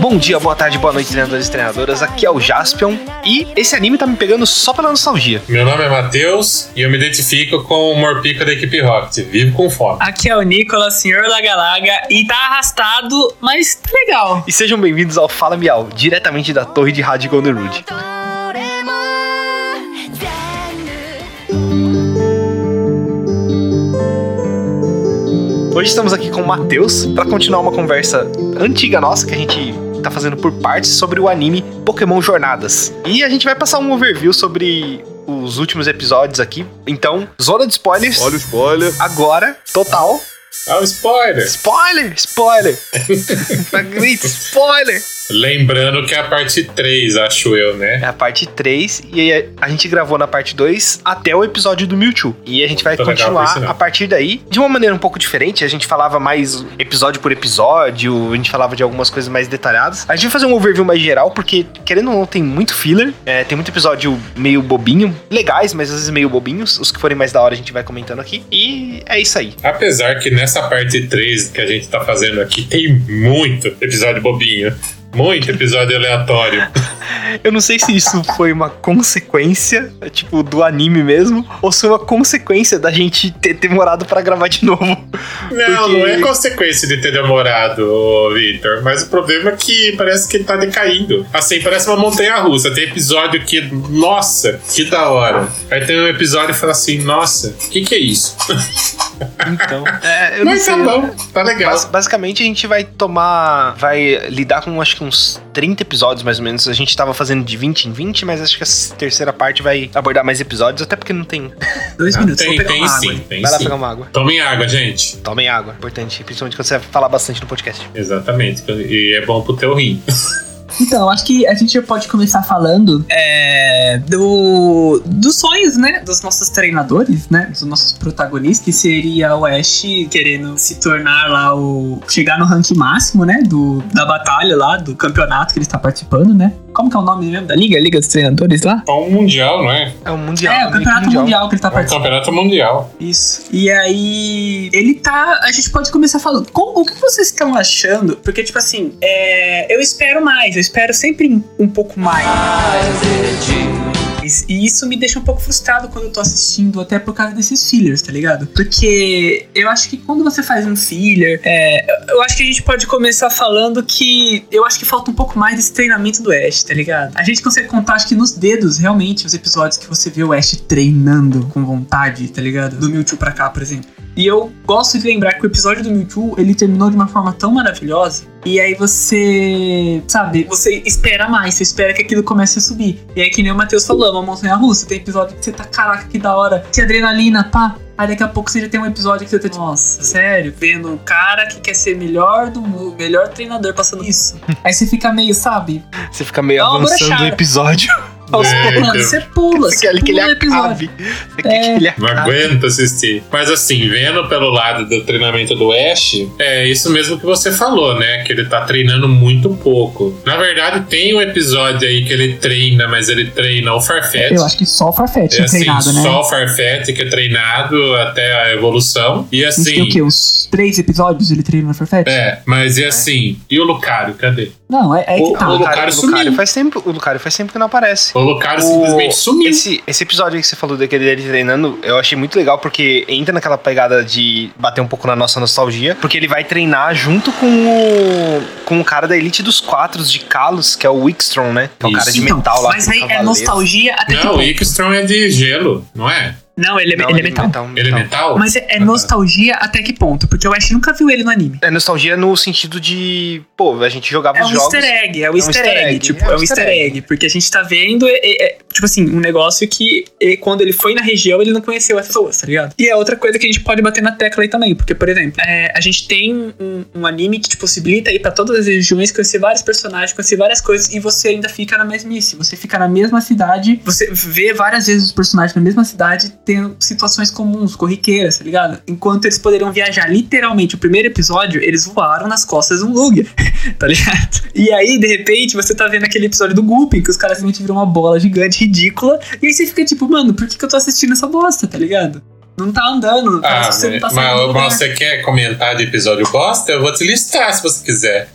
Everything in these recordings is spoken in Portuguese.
Bom dia, boa tarde, boa noite, treinadores e treinadoras. Aqui é o Jaspion e esse anime tá me pegando só pela nostalgia. Meu nome é Matheus e eu me identifico com o Morpica da equipe Rocket. Vivo com fome. Aqui é o Nicolas, senhor Laga-Laga, e tá arrastado, mas tá legal. E sejam bem-vindos ao Fala Miau, diretamente da torre de rádio Golden Hoje estamos aqui com o Matheus para continuar uma conversa antiga nossa que a gente tá fazendo por partes sobre o anime Pokémon Jornadas. E a gente vai passar um overview sobre os últimos episódios aqui. Então, zona de spoilers. Olha o spoiler. Agora, total. Ah, o spoiler! Spoiler! Spoiler! Grita, spoiler! Lembrando que é a parte 3, acho eu, né? É a parte 3 e aí a gente gravou na parte 2 até o episódio do Mewtwo. E a gente vai Tô continuar isso, a partir daí de uma maneira um pouco diferente. A gente falava mais episódio por episódio, a gente falava de algumas coisas mais detalhadas. A gente vai fazer um overview mais geral, porque querendo ou não, tem muito filler. É, tem muito episódio meio bobinho, legais, mas às vezes meio bobinhos. Os que forem mais da hora a gente vai comentando aqui. E é isso aí. Apesar que nessa parte 3 que a gente tá fazendo aqui tem muito episódio bobinho. Muito episódio aleatório. Eu não sei se isso foi uma consequência, tipo, do anime mesmo, ou se foi uma consequência da gente ter demorado pra gravar de novo. Não, Porque- não é consequência de ter demorado, Victor. Mas o problema é que parece que tá decaindo. Assim, parece uma montanha russa. Tem episódio que, nossa, que da hora. Aí tem um episódio e fala assim, nossa, o que, que é isso? Então, é, eu não Mas sei. tá bom, tá legal. Bas- basicamente, a gente vai tomar. Vai lidar com acho que uns 30 episódios mais ou menos. A gente tava fazendo de 20 em 20, mas acho que a terceira parte vai abordar mais episódios, até porque não tem. Dois minutos, tem, pegar tem uma sim, água. tem vai lá sim. pegar uma água. Tomem água, gente. Tomem água, importante. Principalmente quando você vai falar bastante no podcast. Exatamente. E é bom pro teu rim. Então, acho que a gente pode começar falando é, do, dos sonhos, né? Dos nossos treinadores, né? Dos nossos protagonistas, que seria o Ash querendo se tornar lá o. chegar no ranking máximo, né? Do, da batalha lá, do campeonato que ele está participando, né? Como que é o nome mesmo da liga? Liga dos treinadores lá? É um mundial, não é? É o Mundial. é, o meio que campeonato mundial. que ele tá É um participando. campeonato mundial. Isso. E aí, ele tá. A gente pode começar falando. com- o que vocês estão achando? Porque, tipo assim, é, eu espero mais, eu espero sempre um pouco mais. E isso me deixa um pouco frustrado quando eu tô assistindo, até por causa desses fillers, tá ligado? Porque eu acho que quando você faz um filler, é, eu acho que a gente pode começar falando que eu acho que falta um pouco mais desse treinamento do Ash, tá ligado? A gente consegue contar, acho que nos dedos, realmente, os episódios que você vê o Ash treinando com vontade, tá ligado? Do Mewtwo pra cá, por exemplo. E eu gosto de lembrar que o episódio do Mewtwo, ele terminou de uma forma tão maravilhosa. E aí você, sabe, você espera mais, você espera que aquilo comece a subir. E aí, que nem o Matheus falou, é uma montanha russa. Tem episódio que você tá, caraca, que da hora. Que adrenalina, pá. Aí daqui a pouco você já tem um episódio que você tá tipo, nossa, sério, vendo um cara que quer ser melhor do mundo, melhor treinador passando isso. aí você fica meio, sabe? Você fica meio É avançando o episódio. Aos É, poucos. Mano, você pula, Você você quer que ele pula o episódio. acabe. Você quer que É. ele Não acabe. aguento assistir. Mas assim, vendo pelo lado do treinamento do Ash, é isso mesmo que você falou, né? Que ele tá treinando muito pouco. Na verdade, tem um episódio aí que ele treina, mas ele treina o Farfetch. Eu acho que só o Farfetch É é assim, treinado, né? só o Farfetch que é treinado até a evolução. E A gente tem assim. o quê? Uns três episódios ele treina no Farfetch? É, mas e assim, e o Lucario, cadê? Não, é, é O- que tá. o O Lucario, Lucario o Lucario sumiu. faz tempo, o Lucario faz tempo que não aparece. O Lucario O- simplesmente sumiu. Esse, esse episódio aí que você falou daquele dele treinando, eu achei muito legal porque entra naquela pegada de bater um pouco na nossa nostalgia, porque ele vai treinar junto com o, com o cara da Elite dos Quatro de Kalos, que é o Wickstrom, né? Que é o cara de Então, metal lá. Mas aí é nostalgia até que Não, o ponto? Ickstrom é de gelo, não é? Não, ele, é- Não, ele é metal. Ele é metal? Mas é, é nostalgia até que ponto? Porque o Ash nunca viu ele no anime. É nostalgia no sentido de, pô, a gente jogava É os um jogos. easter egg, é o easter, egg, tipo, é, um easter egg. Porque a gente tá vendo, é- é- é, tipo assim, um negócio que é, quando ele foi na região, ele não conheceu as pessoas, tá ligado? E é outra coisa que a gente pode bater na tecla aí também, porque, por exemplo, é, a gente tem um, um anime que te possibilita ir pra todas as regiões, conhecer vários personagens, conhecer várias coisas, e você ainda fica na mesmice. Você fica na mesma cidade, você vê várias vezes os personagens na mesma cidade, tendo situações comuns, corriqueiras, tá ligado? Enquanto eles poderiam viajar literalmente. O primeiro episódio, eles voaram nas costas de um Lugia, tá ligado? E aí, de repente, você tá vendo aquele episódio do Gulpin, que os caras simplesmente viram uma bola gigante, ridícula, e aí você fica tipo, mano, por que, que eu tô assistindo essa bosta, tá ligado? Não tá andando. Ah, você não tá mas, mas você quer comentar de episódio bosta? Eu vou te listar se você quiser.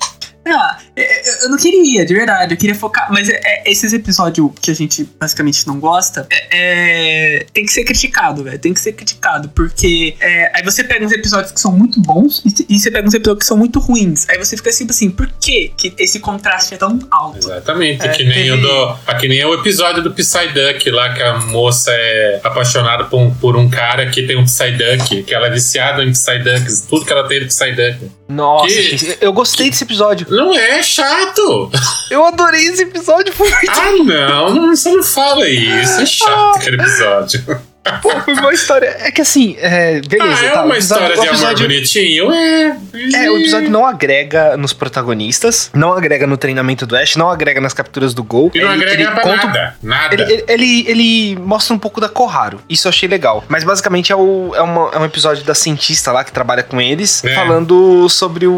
Ah, é, é, eu não queria, de verdade. Eu queria focar. Mas é- é- esses episódios que a gente basicamente não gosta, é, é- tem que ser criticado, velho. Tem que ser criticado. Porque é, aí você pega uns episódios que são muito bons e, e você pega uns episódios que são muito ruins. Aí você fica assim, assim, por que, que esse contraste é tão alto? Exatamente. É, que, nem o do, ah, que nem o episódio do Psyduck lá, que a moça é apaixonada por um, por um cara que tem um Psyduck, que ela é viciada em Psyducks, tudo que ela tem de Psyduck. Nossa, Que- gente, eu gostei desse episódio. Não é chato! Eu adorei esse episódio, foi muito Ah, não, não, você não fala isso. É chato aquele episódio. Pô, foi uma história. É que assim, é, beleza. ah, é tá, uma o episódio- história de amor bonitinho? É. É, o episódio não agrega nos protagonistas, não agrega no treinamento do Ash, não agrega nas capturas do Gol. E não Ele- agrega ele pra conta- nada. Nada. Ele, ele, ele, mostra um pouco da Koharu. Isso eu achei legal. Mas basicamente é, o, é, uma- é um episódio da cientista lá que trabalha com eles, É. falando sobre o-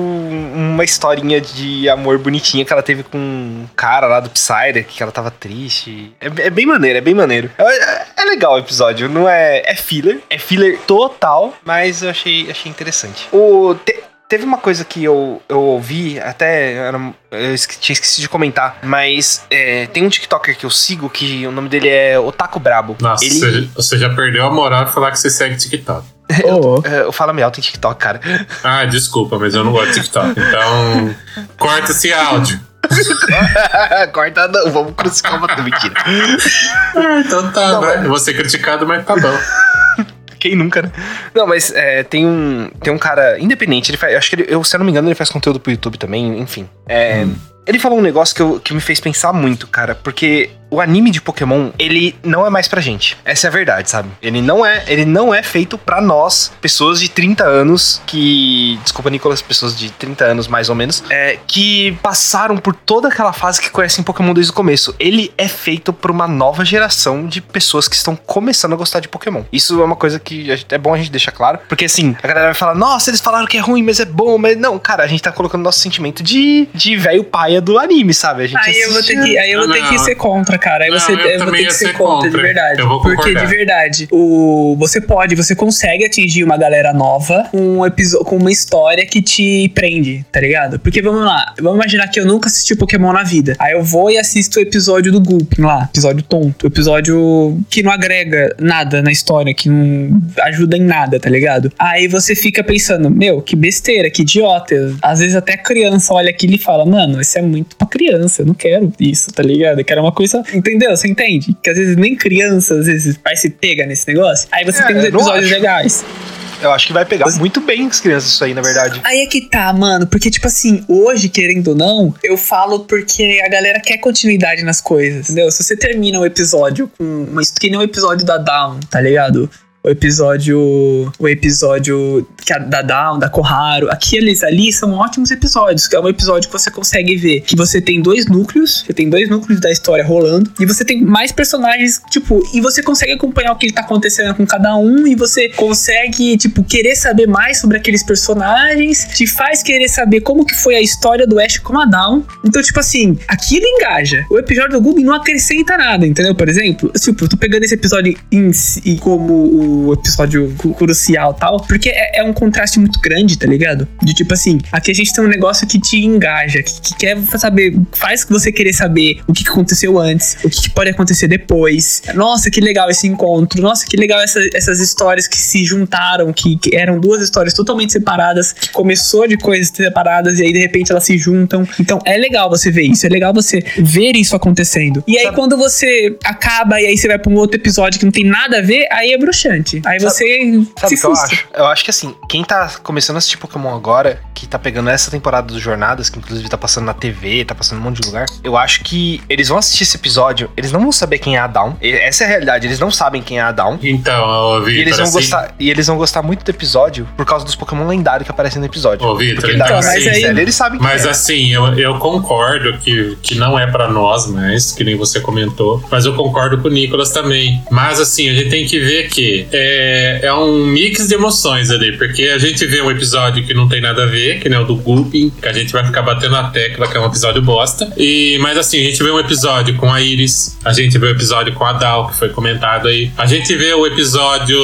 uma historinha de amor bonitinha que ela teve com um cara lá do Psyder, que ela tava triste. É, é bem maneiro, é bem maneiro. É, é- é legal o episódio, não é. É filler. É filler total, mas eu achei, achei interessante. O. te- Teve uma coisa que eu, eu ouvi, até era- eu esque- tinha esquecido de comentar, mas é, tem um TikToker que eu sigo que o nome dele é Otaku Brabo. Nossa, ele, você, você já perdeu a moral de falar que você segue TikTok. Ô, é, eu falo meio alto em TikTok, cara. Ah, desculpa, mas eu não gosto de TikTok. Então, corta esse áudio. Corta, não, vamos crucificar uma mentira. Ah, então tá, Não, mas- Vou ser criticado, mas tá bom. Quem nunca, né? Não, mas é, tem um tem um cara independente, ele faz, acho que ele, eu, se eu não me engano, ele faz conteúdo pro YouTube também, enfim. É, Ele falou um negócio que, eu- que me fez pensar muito, cara, porque o anime de Pokémon, ele não é mais pra gente. Essa é a verdade, sabe? Ele não é, ele não é feito pra nós, pessoas de 30 anos que, desculpa, Nicolas, pessoas de 30 anos mais ou menos, é, que passaram por toda aquela fase que conhecem Pokémon desde o começo. Ele é feito por uma nova geração de pessoas que estão começando a gostar de Pokémon. Isso é uma coisa que gente- é bom a gente deixar claro, porque assim, a galera vai falar: "Nossa, eles falaram que é ruim, mas é bom", mas não, cara, a gente tá colocando nosso sentimento de de velho paia do anime, sabe? A gente Aí eu vou ter que, aí eu vou ter Não, que ser contra, cara. Aí Não, você, eu eu, vou ter que ser ser contra, de contra. verdade. Eu vou Porque de verdade, o você pode, você consegue atingir uma galera nova com um episódio, com uma história que te prende, tá ligado? Porque vamos lá, vamos imaginar que eu nunca assisti Pokémon na vida. Aí eu vou e assisto o episódio do Gulpin lá, episódio tonto, episódio que não agrega nada na história, que não ajuda em nada, tá ligado? Aí você fica pensando, meu, que besteira, que idiota. Às vezes até a criança olha aquilo e fala, mano, isso é muito pra criança, eu não quero isso, tá ligado? Eu quero uma coisa. Entendeu? Você entende? Que às vezes nem criança, às vezes, vai se pega nesse negócio. Aí você É, tem uns episódios acho. legais. Eu acho que vai pegar muito bem as crianças isso aí, na verdade. Aí é que tá, mano, porque, tipo assim, hoje, querendo ou não, eu falo porque a galera quer continuidade nas coisas, entendeu? Se você termina um episódio com uma. Que nem o episódio da Down, tá ligado? O episódio. O episódio que a, da Down, da Koharu. Aqueles ali são ótimos episódios. Que é um episódio que você consegue ver que você tem dois núcleos. Você tem dois núcleos da história rolando. E você tem mais personagens, tipo, e você consegue acompanhar o que tá acontecendo com cada um. E você consegue, tipo, querer saber mais sobre aqueles personagens. Te faz querer saber como que foi a história do Ash com a Down. Então, tipo assim, aquilo engaja. O episódio do Google não acrescenta nada, entendeu? Por exemplo, tipo, eu tô pegando esse episódio em si como o episódio crucial e tal, porque é, é um contraste muito grande, tá ligado? De tipo assim, aqui a gente tem um negócio que te engaja, que, que quer saber, faz você querer saber o que aconteceu antes, o que, que pode acontecer depois. Nossa, que legal esse encontro. Nossa, que legal essa- essas histórias que se juntaram, que, que eram duas histórias totalmente separadas, que começou de coisas separadas e aí de repente elas se juntam. Então é legal você ver isso, é legal você ver isso acontecendo. E aí Sabe- quando você acaba e aí você vai pra um outro episódio que não tem nada a ver, aí é bruxante. Aí Sabe- você Sabe se o que eu frustra. acho? Eu acho que assim, quem tá começando a assistir Pokémon agora, que tá pegando essa temporada dos Jornadas, que inclusive tá passando na TV, tá passando em um monte de lugar, eu acho que eles vão assistir esse episódio, eles não vão saber quem é a Dawn. Essa é a realidade, eles não sabem quem é a Dawn. Então, ô, E eles, vão assim, gostar, e eles vão gostar muito do episódio por causa dos Pokémon lendários que aparecem no episódio. Ô, Vitor, então, mas série, aí- eles sabem quem Mas é. assim, eu, eu concordo que, que não é pra nós mais, que nem você comentou. Mas eu concordo com o Nicolas também. Mas assim, a gente tem que ver que é, é um mix de emoções ali, porque a gente vê um episódio que não tem nada a ver, que nem o do Gulpin, que a gente vai ficar batendo a tecla, que é um episódio bosta. E, mas assim, a gente vê um episódio com a Iris, a gente vê o um episódio com a Dal, que foi comentado aí. A gente vê o episódio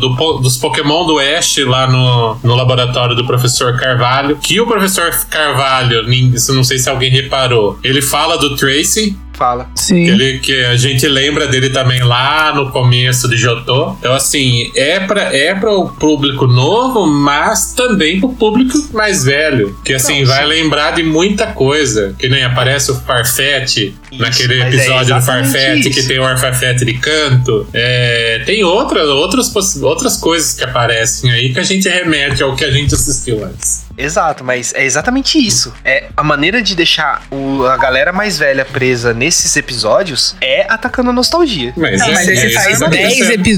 do, dos Pokémon do Ash lá no, no laboratório do professor Carvalho, que o professor Carvalho, isso não sei se alguém reparou, ele fala do Tracy, Fala. Sim. Ele, que a gente lembra dele também lá no começo de Jotô. Então, assim, é para é o público novo, mas também pro público mais velho. Que, assim, Não, vai sim. lembrar de muita coisa. Que nem aparece o Farfetch naquele é episódio é do Farfetch, que tem o Farfetch de canto. É, tem outra, outras, outras coisas que aparecem aí que a gente remete ao que a gente assistiu antes. Exato, mas é exatamente isso. É a maneira de deixar o, a galera mais velha presa nesses episódios é atacando a nostalgia. Mas, não, mas é, você faz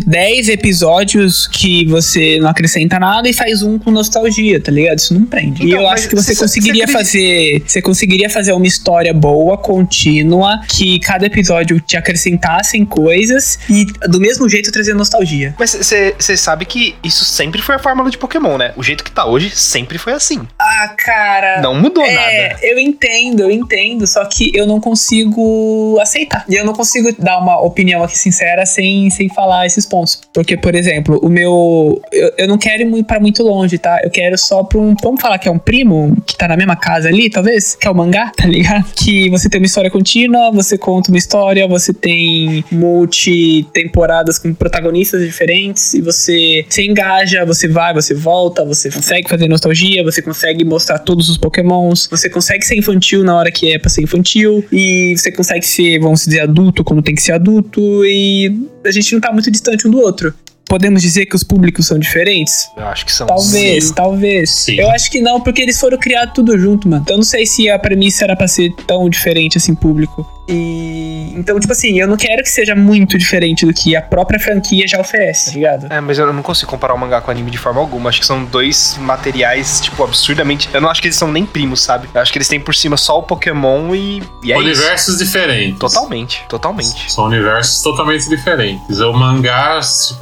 10 epi episódios que você não acrescenta nada e faz um com nostalgia, tá ligado? Isso não prende. Então, e eu acho que você, conseguiria fazer. Você conseguiria fazer uma história boa, contínua, que cada episódio te acrescentassem coisas e do mesmo jeito trazer nostalgia. Mas você sabe que isso sempre foi a fórmula de Pokémon, né? O jeito que tá hoje sempre foi assim. Ah, cara. Não mudou é, nada. Eu entendo, eu entendo, só que eu não consigo aceitar. E eu não consigo dar uma opinião aqui sincera sem, sem falar esses pontos. Porque, por exemplo, o meu. Eu, eu não quero ir para muito longe, tá? Eu quero só pra um. Vamos falar que é um primo que tá na mesma casa ali, talvez? Que é o mangá, tá ligado? Que você tem uma história contínua, você conta uma história, você tem multi-temporadas com protagonistas diferentes e você se engaja, você vai, você volta, você consegue fazer nostalgia, você consegue mostrar todos os pokémons, você consegue ser infantil na hora que é pra ser infantil, e você consegue ser, vamos dizer, adulto quando tem que ser adulto, e a gente não tá muito distante um do outro podemos dizer que os públicos são diferentes? Eu acho que são. Talvez, sim. talvez. Sim. Eu acho que não, porque eles foram criados tudo junto, mano. Então eu não sei se a premissa era pra ser tão diferente assim, público. E então, tipo assim, eu não quero que seja muito diferente do que a própria franquia já oferece, tá ligado? É, mas eu não consigo comparar o mangá com o anime de forma alguma. Acho que são dois materiais, tipo, absurdamente. Eu não acho que eles são nem primos, sabe? Eu acho que eles têm por cima só o Pokémon e, e é Universos isso. diferentes. Totalmente, totalmente. São universos totalmente diferentes. O mangá,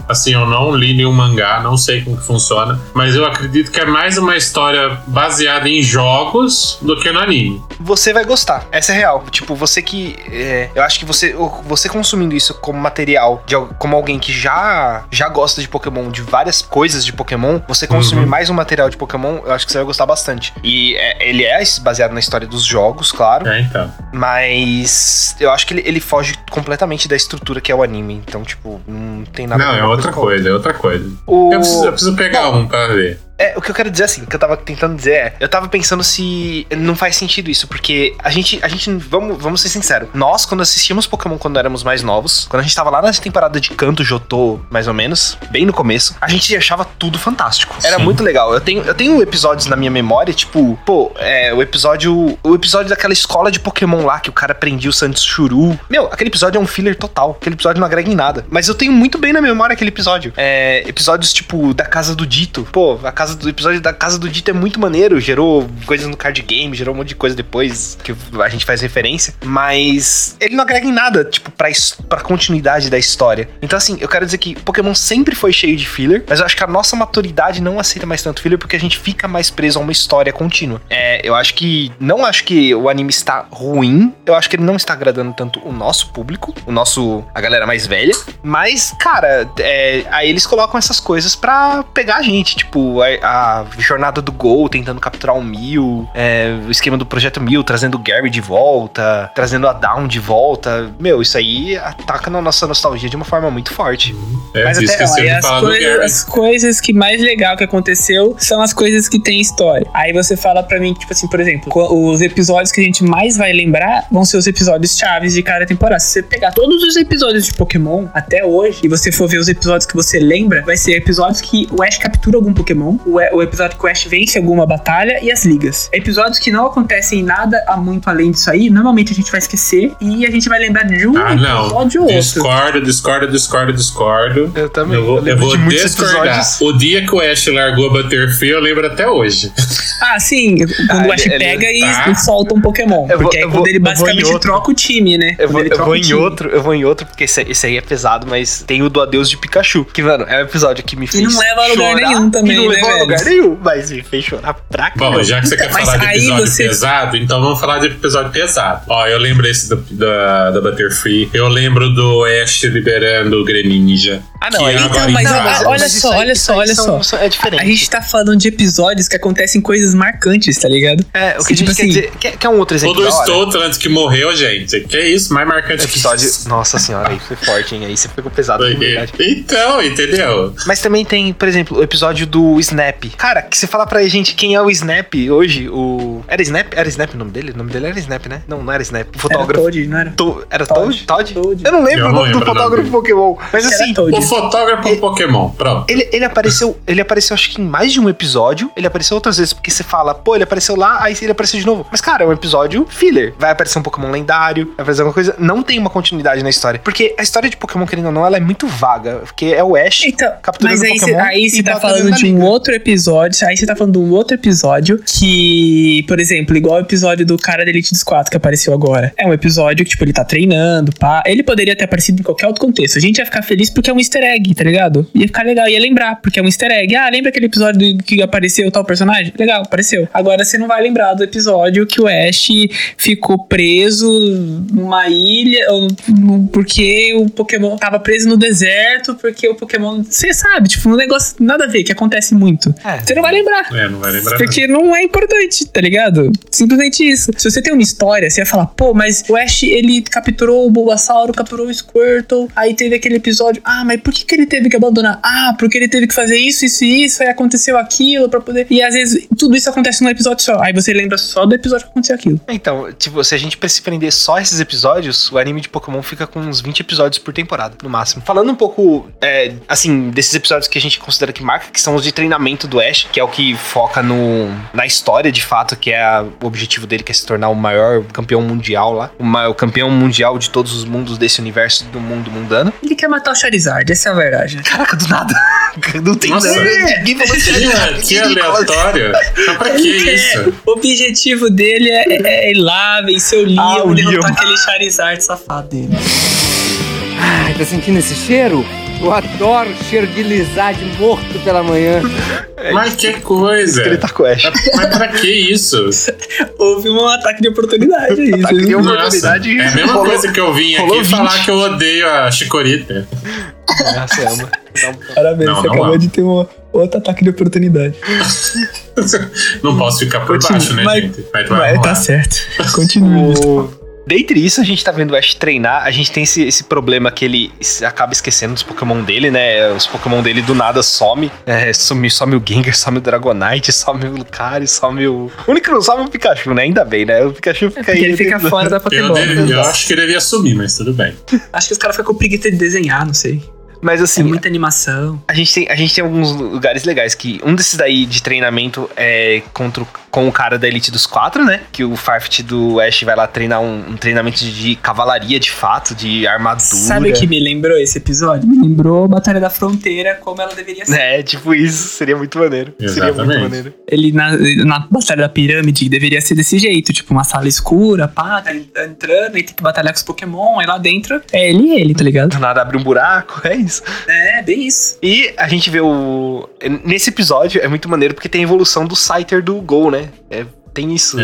assim, eu não li nenhum mangá, não sei como que funciona, mas eu acredito que é mais uma história baseada em jogos do que no anime. Você vai gostar, essa é real. Tipo, você que é, eu acho que você, você consumindo isso como material, de, como alguém que já, já gosta de Pokémon, de várias coisas de Pokémon, você consumir uhum. mais um material de Pokémon, eu acho que você vai gostar bastante. E é, ele é baseado na história dos jogos, claro. É, então. Mas eu acho que ele, ele foge completamente da estrutura que é o anime. Então, tipo, não tem nada Não, é outra coisa, é outra coisa. O... Eu, preciso, eu preciso pegar Bom, um pra ver. É, o que eu quero dizer assim, o que eu tava tentando dizer é, eu tava pensando se não faz sentido isso, porque a gente, a gente, vamos, vamos ser sinceros, nós quando assistíamos Pokémon quando éramos mais novos, quando a gente tava lá nessa temporada de Canto Jotô, mais ou menos, bem no começo, a gente achava tudo fantástico. Era Sim. muito legal. Eu tenho, eu tenho episódios na minha memória, tipo, pô, é, o episódio, o episódio daquela escola de Pokémon lá que o cara prendia o Santos Churu. Meu, aquele episódio é um filler total. Aquele episódio não agrega em nada. Mas eu tenho muito bem na memória aquele episódio. É, episódios tipo da casa do Dito. Pô, a casa do episódio da casa do Dito é muito maneiro, gerou coisas no card game, gerou um monte de coisa depois que a gente faz referência, mas ele não agrega em nada, tipo, pra, pra continuidade da história. Então, assim, eu quero dizer que Pokémon sempre foi cheio de filler, mas eu acho que a nossa maturidade não aceita mais tanto filler porque a gente fica mais preso a uma história contínua. É, eu acho que. Não acho que o anime está ruim, eu acho que ele não está agradando tanto o nosso público, o nosso. a galera mais velha, mas, cara, é, aí eles colocam essas coisas pra pegar a gente, tipo, a, a jornada do Gol tentando capturar o Mil, é, o esquema do Projeto Mil trazendo o Gary de volta, trazendo a Down de volta. Meu, isso aí ataca na nossa nostalgia de uma forma muito forte. É, Mas até ó, as, coisa, as coisas que mais legal que aconteceu são as coisas que tem história. Aí você fala para mim, tipo assim, por exemplo, os episódios que a gente mais vai lembrar vão ser os episódios chaves de cada temporada. Se você pegar todos os episódios de Pokémon até hoje e você for ver os episódios que você lembra, vai ser episódios que o Ash captura algum Pokémon o, o episódio que o Ash vence alguma batalha e as ligas. Episódios que não acontecem nada a muito além disso aí, normalmente a gente vai esquecer e a gente vai lembrar de um Ah, não. episódio ou outro. Discordo, discordo, discordo, discordo. Eu também. Eu vou, eu lembro vou de muitos discordar. episódios. O dia que o Ash largou a Butterfree, eu lembro até hoje. Ah, sim, quando Ah, o Ash ele- ele- pega e, tá. e solta um Pokémon. Eu vou- porque aí eu quando vou- ele eu vou basicamente troca o time, né? Eu vou, ele eu vou em time. outro, eu vou em outro, porque esse, esse aí é pesado, mas tem o do Adeus de Pikachu. Que, mano, é um episódio que me fez. não leva a lugar chorar, nenhum também, E não né, levou velho? lugar nenhum, mas me fez chorar pra Bom, já que você quer Mas falar de episódio você- pesado, então vamos falar de episódio pesado. Ó, eu lembro esse do- da, da Butterfree. Eu lembro do Ash liberando o Greninja. Ah, não, que aí- agora Então, mas olha- só, aí- olha só, olha são- só. É diferente. A gente tá falando de episódios que acontecem coisas marcantes, tá ligado? É, o que Tipo a gente quer assim, dizer. Quer, quer um outro O exemplo? do da hora? Stoutrand que morreu, gente. Que isso, mais marcante que Episódio. isso. Nossa senhora, aí foi forte, hein? Aí você pegou pesado, verdade. Então, entendeu? Mas também tem, por exemplo, o episódio do Snap. Cara, que você fala pra gente quem é o Snap hoje, o. Era Snap? Era Snap o nome dele? O nome dele era Snap, né? Não, não era Snap. O Era fotógrafo. Toad, não era? To- Era? Todd? Toad. Eu não lembro Eu o não nome do lembro o nome fotógrafo dele. Pokémon. Mas Era assim, Toad. O fotógrafo E- Pokémon, pronto. ele, ele apareceu, ele apareceu acho que em mais de um episódio. Ele apareceu outras vezes, porque você fala, pô, ele apareceu lá, aí ele apareceu de novo. Mas, cara, é um episódio filler. Vai aparecer um Pokémon lendário, vai aparecer alguma coisa. Não tem uma continuidade na história. Porque a história de Pokémon, querendo ou não, ela é muito vaga. Porque é o Ash Então, capturando mas aí Pokémon. você aí e você tá falando de um liga. Outro episódio. Aí você tá falando um outro episódio que, por exemplo, igual o episódio do cara da Elite dos Quatro que apareceu agora. É um episódio que, tipo, ele tá treinando, pá. Ele poderia ter aparecido em qualquer outro contexto. A gente ia ficar feliz porque é um easter egg, tá ligado? Ia ficar legal, ia lembrar, porque é um easter egg. Ah, lembra aquele episódio que apareceu tal personagem? Legal, apareceu. Agora você não vai lembrar do episódio que o Ash ficou preso numa ilha, porque o Pokémon tava preso no deserto, porque o Pokémon. Você sabe, tipo, um negócio nada a ver, que acontece muito. É. Você não vai lembrar. É, não vai lembrar. Porque não é importante, tá ligado? Simplesmente isso. Se você tem uma história, você vai falar, pô, mas o Ash, ele capturou o Bulbasauro, capturou o Squirtle, aí teve aquele episódio, ah, mas por que, que ele teve que abandonar? Ah, porque ele teve que fazer isso, isso e isso, aí aconteceu aquilo pra poder... E às vezes, tudo isso acontece num episódio só. Aí você lembra só do episódio que aconteceu aquilo. Então, tipo, se a gente se prender só esses episódios, o anime de Pokémon fica com uns 20 episódios por temporada, no máximo. Falando um pouco, é, assim, desses episódios que a gente considera que marca, que são os de treinamento do Ash, que é o que foca no, na história, de fato, que é a- o objetivo dele, que é se tornar o maior campeão mundial lá. O, o campeão mundial de todos os mundos desse universo do mundo mundano. Ele quer matar o Charizard, essa é a verdade. Caraca, do nada. Não tem Nossa, nada. é. Ninguém falou Que, Charizard, que ninguém falou- aleatório. Mas pra que Ele isso? O objetivo dele é, é- é ir lá, vencer o Leon, Ah, o derrotar Leon. aquele Charizard safado dele. Ai, tá sentindo esse cheiro? Eu adoro cheiro de lizade morto pela manhã. Mas que coisa. O Ash. Mas pra que isso? Houve um ataque de oportunidade aí. Ataque de Uma Nossa, oportunidade é a mesma rolou- coisa que eu vim aqui falar 20. que eu odeio a Chicorita. Ah, você ama. Dá um- Parabéns, Não, você não acabou é. de ter um outro ataque de oportunidade. Não posso ficar por Continua, baixo, né, mas- gente? Mas Mas vamos tá certo. Continua. O... Dentre isso, a gente tá vendo o Ash treinar, a gente tem esse, esse problema que ele acaba esquecendo dos Pokémon dele, né? Os Pokémon dele do nada some. É, some, some o Gengar, some o Dragonite, some o Lucario, some o. O único que não some é o Pikachu, né? Ainda bem, né? O Pikachu fica Porque aí. ele fica fora da Eu, Pokébola. deve- eu acho que ele devia sumir, mas tudo bem. Acho que os caras ficam com preguiça de desenhar, não sei. Mas É assim, muita animação. a, gente tem, a gente tem alguns lugares legais que. Um desses daí de treinamento é contra, o- com o cara da Elite dos Quatro, né? Que o Farfetch do Ash vai lá treinar um, um treinamento de cavalaria de fato, de armadura. Sabe o que me lembrou esse episódio? Me lembrou Batalha da Fronteira, como ela deveria ser. É, tipo isso, seria muito maneiro. Seria muito Exatamente. maneiro. Ele na, na Batalha da Pirâmide deveria ser desse jeito, tipo uma sala escura, pá, tá entrando e tem que batalhar com os Pokémon, aí lá dentro é ele e ele, tá ligado? Do nada abre um buraco, é isso. É, bem isso. E a gente vê o. Nesse episódio é muito maneiro porque tem a evolução do Scyther do Gol, né? É, tem isso. né?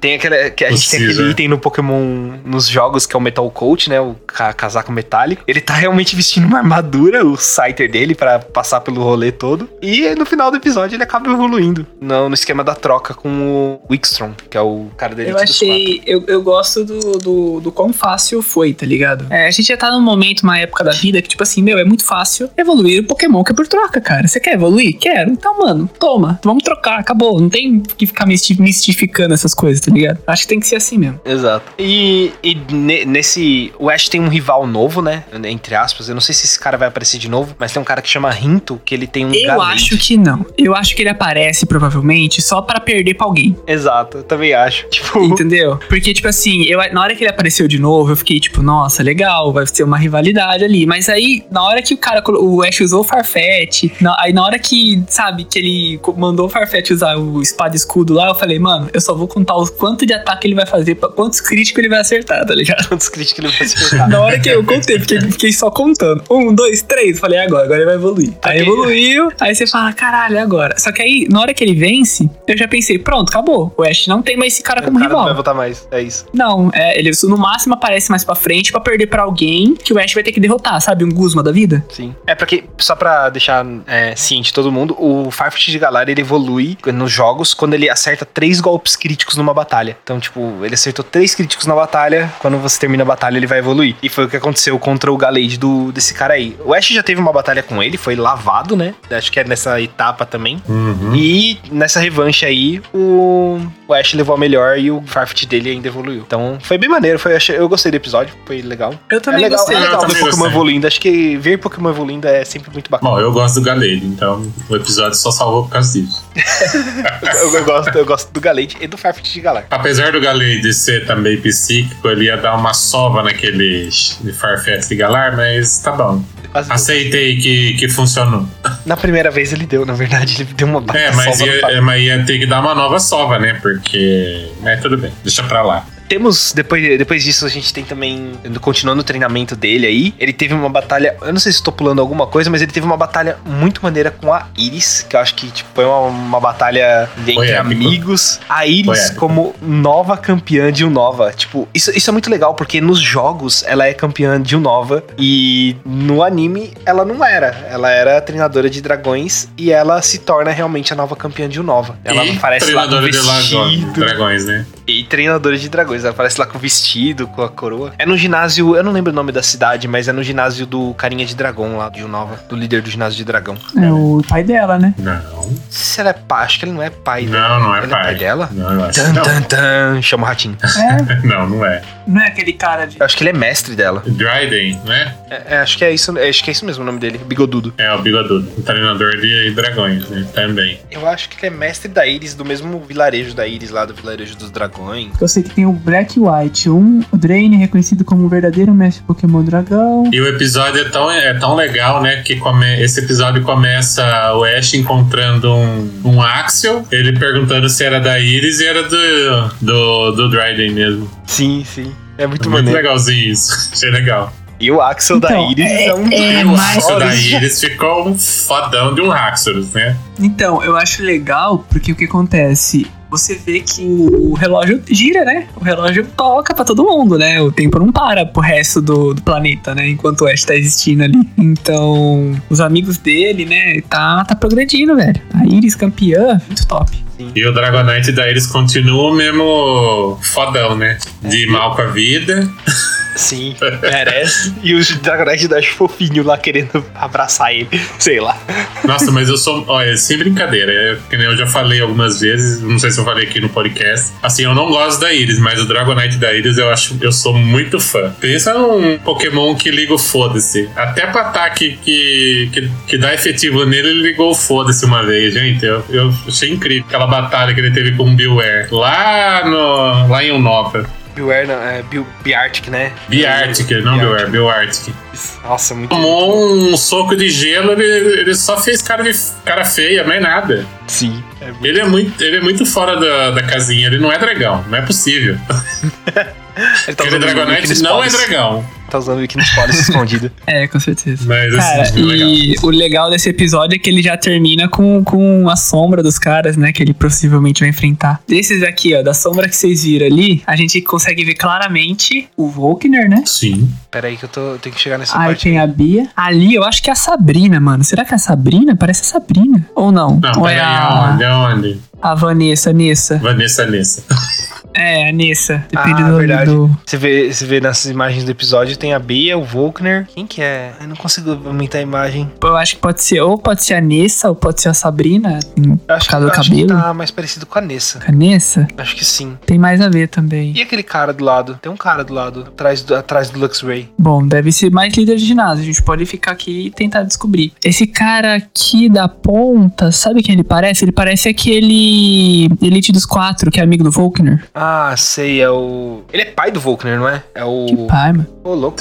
Tem aquela. Que a gente tem aquele item no Pokémon nos jogos que é o Metal Coat, né? O ca- casaco metálico. Ele tá realmente vestindo uma armadura, o Scyther dele, pra passar pelo rolê todo. E no final do episódio ele acaba evoluindo no, no esquema da troca com o Wickstrom, que é o cara dele Eu achei. Eu, eu gosto do, do, do quão fácil foi, tá ligado? É, a gente já tá num momento, uma época da vida que, tipo assim, meu, é muito fácil evoluir o Pokémon que é por troca, cara. Você quer evoluir? Quero. Então, mano, toma. Vamos trocar, acabou. Não tem que ficar misti- desmistificando essas coisas, tá ligado? Acho que tem que ser assim mesmo. Exato. E, e ne- nesse. O Ash tem um rival novo, né? Entre aspas. Eu não sei se esse cara vai aparecer de novo, mas tem um cara que chama Rinto, que ele tem um Eu galete. acho que não. Eu acho que ele aparece, provavelmente, só pra perder pra alguém. Exato, eu também acho. Tipo. Entendeu? Porque, tipo assim, eu, na hora que ele apareceu de novo, eu fiquei tipo, nossa, legal, vai ser uma rivalidade ali. Mas aí, na hora que o cara, o Ash usou o Farfetch, na- aí na hora que, sabe, que ele mandou o Farfetch usar o espada escudo lá, eu falei, mano, eu só vou contar o quanto de ataque ele vai fazer, pra quantos críticos ele vai acertar, tá ligado? Quantos críticos ele vai acertar? Na hora que eu contei, fiquei, fiquei só contando. Um, dois, três. Falei, "É agora, agora ele vai evoluir. Aí Ok. evoluiu, aí você fala, caralho, é agora. Só que aí, na hora que ele vence, eu já pensei, pronto, acabou. O Ash não tem mais esse cara O como cara não vai rival. voltar mais. É isso. Não, é, ele no máximo aparece mais pra frente pra perder pra alguém que o Ash vai ter que derrotar, sabe? Um Guzma da vida. Sim. É porque, só pra deixar é, ciente todo mundo, o Farfetch de Galar ele evolui nos jogos quando ele acerta três golpes críticos numa batalha. Então, tipo, ele acertou três críticos na batalha, quando você termina a batalha ele vai evoluir. E foi o que aconteceu contra o Galade do, desse cara aí. O Ash já teve uma batalha com ele, foi lavado, né? Acho que é nessa etapa também. Uhum. E nessa revanche aí, o, o Ash levou a melhor e o Farfetch dele ainda evoluiu. Então, foi bem maneiro. Foi, eu gostei do episódio, foi legal. Eu É também legal, gostei. é Eu legal ver Pokémon gostei. evoluindo. Acho que ver Pokémon evoluindo é sempre muito bacana. Bom, eu gosto do Galade, então o episódio só salvou por causa disso. eu, eu gosto, eu gosto do Galade e do Farfetch de Galar. Apesar do Galade ser também psíquico, ele ia dar uma sova naquele Farfetch de Galar, mas tá bom. Aceitei que, que funcionou. Na primeira vez ele deu, na verdade, ele deu uma baita É, mas no ia, é, mas ia ter que dar uma nova sova, né? Porque. Mas tudo bem, deixa pra lá. Temos, depois, depois disso, a gente tem também, continuando o treinamento dele aí, ele teve uma batalha, eu não sei se estou pulando alguma coisa, mas ele teve uma batalha muito maneira com a Iris, que eu acho que tipo, foi uma, uma batalha entre amigos. A Iris como nova campeã de Unova. Tipo, isso, isso é muito legal, porque nos jogos ela é campeã de Unova e no anime ela não era. Ela era treinadora de dragões e ela se torna realmente a nova campeã de Unova. Ela e aparece lá treinadora de vestido. dragões, né? E treinadora de dragões. Ela aparece lá com o vestido, com a coroa. É no ginásio, eu não lembro o nome da cidade, mas é no ginásio do carinha de dragão lá, de Unova. Do líder do ginásio de dragão. É o pai dela, né? Não. Se ela é pai, acho que ele não é pai dela. Não, não é ele pai. é pai dela? Não, eu acho que Tan, não. tan, tan, chama o ratinho. É, Não, não é. não é aquele cara de. Eu acho que ele é mestre dela. Dryden, né? É, é, acho que é isso, é, acho que é isso mesmo o nome dele, bigodudo. É o bigodudo. O treinador de dragões, né? Também. Eu acho que ele é mestre da Iris, do mesmo vilarejo da Iris lá, do vilarejo dos dragões. Eu sei que tem o Black White. Um, o Drain, reconhecido como um verdadeiro mestre Pokémon Dragão. E o episódio é tão, é tão legal, né? Que come, esse episódio começa o Ash encontrando um, um Axel, ele perguntando se era da Iris e era do, do, do Dryden mesmo. Sim, sim. É muito, Muito maneiro. legalzinho isso. Achei legal. E o Axel da Então, Iris é, um é dos mais- Isso da. Iris ficou um fodão de um Haxorus, né? Então, eu acho legal porque o que acontece? Você vê que o relógio gira, né? O relógio toca pra todo mundo, né? O tempo não para pro resto do, do planeta, né? Enquanto o Ash tá existindo ali. Então, os amigos dele, né? Tá, tá progredindo, velho. A Iris campeã, muito top. E o Dragonite da Iris continua o mesmo fodão, né? De mal com a vida. Sim, merece. e o Dragonite da Ash fofinho lá querendo abraçar ele. Sei lá. Nossa, mas eu sou. Olha, sem brincadeira. É, que nem eu já falei algumas vezes, não sei se eu falei aqui no podcast. Assim, eu não gosto da Iris, mas o Dragonite da Iris eu acho eu sou muito fã. Pensa num Pokémon que liga o foda-se. Até pra ataque que, que, que dá efetivo nele, ele ligou o foda-se uma vez, gente. Eu, eu achei incrível aquela batalha que ele teve com o Beware lá, no, lá em Unova. Beware, não, é Biartic, né? Biartic, não Beware, Bioartic. Nossa, muito Tomou um soco de gelo, ele, ele só fez cara, de, cara feia, mais nada. Sim. É muito... Ele é muito, ele é muito fora da, da casinha, ele não é dragão, não é possível. Ele tá o Dragonite não é dragão. Tá usando o Weakness Policy escondido. É, com certeza. Mas Cara, assim, é legal. e o legal desse episódio é que ele já termina com, com a sombra dos caras, né? Que ele possivelmente vai enfrentar. Desses aqui, ó, da sombra que vocês viram ali, a gente consegue ver claramente o Volkner, né? Sim. Pera aí que eu, tô, eu tenho que chegar nessa Aí parte. tem a Bia. Ali eu acho que é a Sabrina, mano. Será que é a Sabrina? Parece a Sabrina. Ou não? Não, Ou é a, aonde? Aonde? a Vanessa, Nessa. Vanessa Nessa. É, a Nessa. Depende Ah, do, verdade. do- Você vê, você vê nessas imagens do episódio, tem a Bea, o Volkner. Quem que é? Eu não consigo aumentar a imagem. Eu acho que pode ser, ou pode ser a Nessa, ou pode ser a Sabrina, em- Eu por acho, causa eu do acho que cabelo. tá mais parecido com a Nessa. Com a Nessa, Acho que sim. tem mais a ver também. E aquele cara do lado? Tem um cara do lado, atrás do, atrás do Luxray. Bom, deve ser mais líder de ginásio. A gente pode ficar aqui e tentar descobrir. Esse cara aqui da ponta, sabe quem ele parece? Ele parece aquele Elite dos Quatro, que é amigo do Volkner. Ah, sei, é o. Ele é pai do Volkner, não é? É o. Que pai, mano. Ô, louco.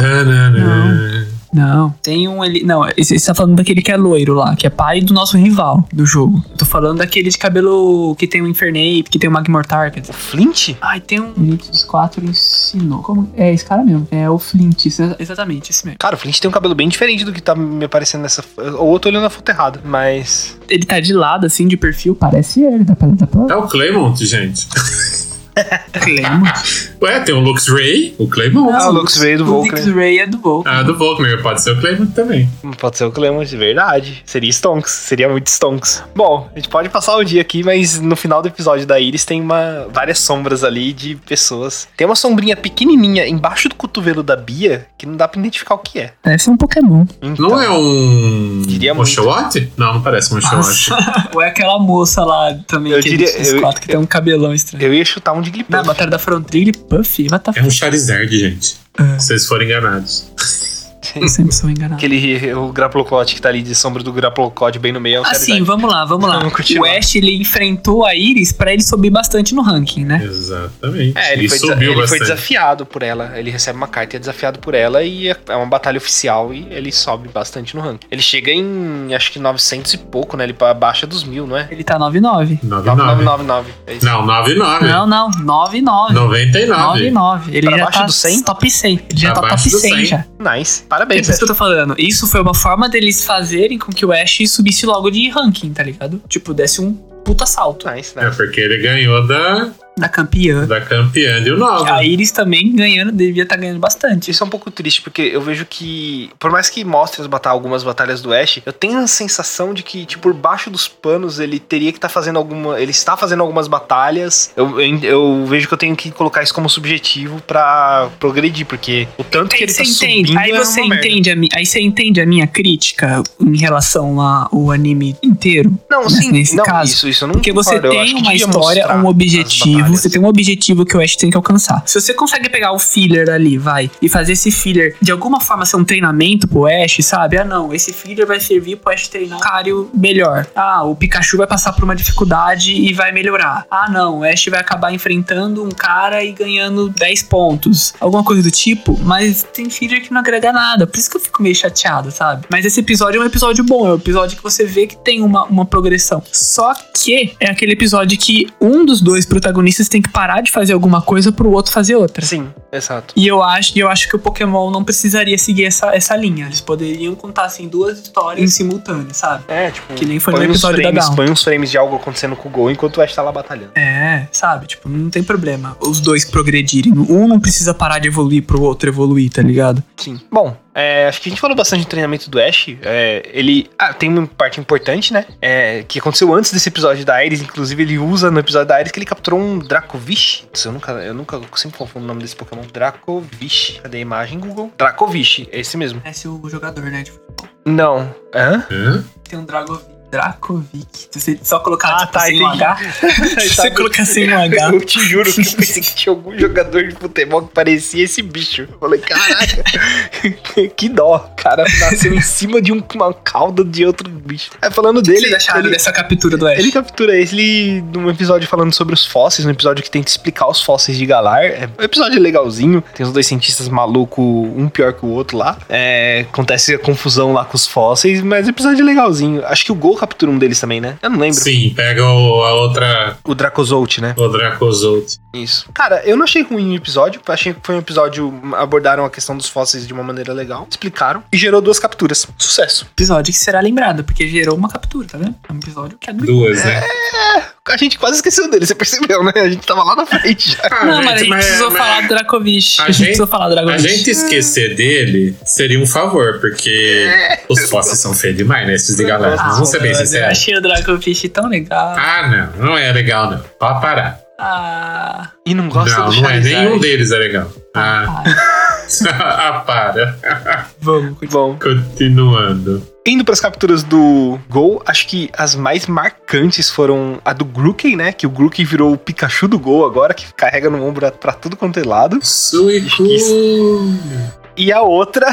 Não, tem um ele. Não, esse- você tá falando daquele que é loiro lá, que é pai do nosso rival do jogo. Eu tô falando daquele de cabelo que tem o Infernape, que tem o Magmortar. Quer dizer. O Flint? Ai, tem um. Elite dos Quatro ensinou. Como? É esse cara mesmo. É o Flint, exatamente, esse mesmo. Cara, o Flint tem um cabelo bem diferente do que tá me aparecendo nessa. Ou eu tô olhando a foto errado, mas. Ele tá de lado, assim, de perfil. Parece ele, dá pra. Dá pra... É o Claymont, gente. Claymont. Ué, tem o Lux Ray, o Claymont. Ah, o Luxray do O Volkner. Luxray é do Volkner. Ah, do Volkner, pode ser o Claymont também. Pode ser o Clemens, de verdade. Seria Stonks, seria muito Stonks. Bom, a gente pode passar o dia aqui, mas no final do episódio da Iris tem uma, várias sombras ali de pessoas. Tem uma sombrinha pequenininha embaixo do cotovelo da Bia que não dá pra identificar o que é. Deve ser um Pokémon. Então, Não é um. Diria muito. Oshawott? Não, não parece um Oshawott. Ou é aquela moça lá também, Eu que diria- é eu- quatro, que tem um cabelão estranho. Eu ia chutar um Não, Jigglypuff. batalha da Frontril, Puff, what the É um Charizard, gente. É. Se vocês forem enganados. Eu sempre sou enganado. Aquele, o Graplocote que tá ali de sombra do Graplocote bem no meio é o Assim, vamos lá, vamos lá. Vamos o. Ash, ele enfrentou a Iris pra ele subir bastante no ranking, né? Exatamente. É, ele, e foi, subiu ele foi desafiado por ela. Ele recebe uma carta e é desafiado por ela e é é uma batalha oficial e ele sobe bastante no ranking. Ele chega em, acho que 900 e pouco, né? Ele pa- baixa dos mil, não é? Ele tá 9-9. 99. 9999. É isso. Não, 99. Não, não, 9-9. 99. 9-9. Ele Pra já tá do 100? top 100. Ele já tá top do 100 100. já. Nice. É Parabéns, isso que eu tô falando. Isso foi uma forma deles fazerem com que o Ash subisse logo de ranking, tá ligado? Tipo, desse um puta salto Nice, É nice. porque ele ganhou da, da campeã. da campeã de Nova. A Iris também ganhando, devia estar ganhando bastante. Isso é um pouco triste, porque eu vejo que, por mais que mostre as batalhas, algumas batalhas do Ash, eu tenho a sensação de que, tipo, por baixo dos panos, ele teria que estar fazendo alguma. Ele está fazendo algumas batalhas. Eu, eu, eu vejo que eu tenho que colocar isso como subjetivo pra progredir, porque o tanto que Aí ele tá você entende, subindo aí é você uma merda. entende a, mi- aí você entende a minha crítica em relação ao anime inteiro. Não, nesse- sim, nesse não, caso. isso, isso eu não Porque você concordo. Acho tem que uma história, um objetivo. Você tem um objetivo que o Ash tem que alcançar. Se você consegue pegar o filler ali, vai, e fazer esse filler de alguma forma ser um treinamento pro Ash, sabe? Ah, não, esse filler vai servir pro Ash treinar um Cario melhor. Ah, o Pikachu vai passar por uma dificuldade e vai melhorar. Ah, não, o Ash vai acabar enfrentando um cara e ganhando 10 pontos. Alguma coisa do tipo, mas tem filler que não agrega nada. Por isso que eu fico meio chateado, sabe? Mas esse episódio é um episódio bom, é um episódio que você vê que tem uma, uma progressão. Só que é aquele episódio que um dos dois protagonistas tem que parar de fazer alguma coisa pro outro fazer outra. Sim, exato. E eu acho, eu acho que o Pokémon não precisaria seguir essa, essa linha. Eles poderiam contar assim duas histórias em simultâneo, sabe? É, tipo, Que nem foi no episódio da frames, Down. põe uns frames de algo acontecendo com o Gol enquanto o Ash tá lá batalhando. É, sabe? Tipo, não tem problema os dois progredirem. Um não precisa parar de evoluir pro outro evoluir, tá ligado? Sim. Bom, é, acho que a gente falou bastante do treinamento do Ash. É, ele. Ah, tem uma parte importante, né? É, que aconteceu antes desse episódio da Iris. Inclusive, ele usa no episódio da Iris que ele capturou um Dracovish. Eu nunca, eu nunca eu sempre confundo o nome desse Pokémon. Dracovish. Cadê a imagem, Google? Dracovish, é esse mesmo. Esse é o jogador, né? Não. Hã? Hã? tem um Dragovic. Dracovic. Se você só colocar Ah, tipo, tá, sem um. H. Se você colocar sem um H. Eu te juro que eu pensei que tinha algum jogador de futebol que parecia esse bicho. Eu falei, caraca, que dó. O cara nasceu em cima de um- uma cauda de outro bicho. É, falando dele, vocês acharam ele, dessa captura do Ash? ele captura ele num episódio falando sobre os fósseis, num episódio que tenta explicar os fósseis de Galar. É um episódio legalzinho. Tem os dois cientistas malucos, um pior que o outro lá. É, acontece a confusão lá com os fósseis, mas o episódio é legalzinho. Acho que o Gol captura um deles também, né? Eu não lembro. Sim, pega o- a outra, O Dracozolt, né? o Dracozolt. Isso. Cara, eu não achei ruim o episódio. Achei que foi um episódio. Abordaram a questão dos fósseis de uma maneira legal. Explicaram. E gerou duas capturas. Sucesso. episódio que será lembrado, porque gerou uma captura, tá vendo? É um episódio que é do Duas, né? A gente quase esqueceu dele, você percebeu, né? A gente tava lá na frente já. Ah, Não, mas a gente mas- precisou mas falar do Dracovic. a A gente gente- precisou falar do A Dracovic. gente esquecer dele seria um favor, porque os fósseis são feios demais, né? Esses de Galáxia. Ah, Vamos ser bem mano, Eu sinceros. achei o Dracovic tão legal. Ah, não. Não é legal, não. Pode parar. Ah. E não gosta Não, do não é. Charizard. Nenhum deles é legal. Ah, ah, ah para. vamos. Bom, Continuando. indo pras capturas do Gol, acho que as mais marcantes foram a do Grookey, né? Que o Grookey virou o Pikachu do Gol agora, que carrega no ombro pra tudo quanto é lado. Suicune. E a outra,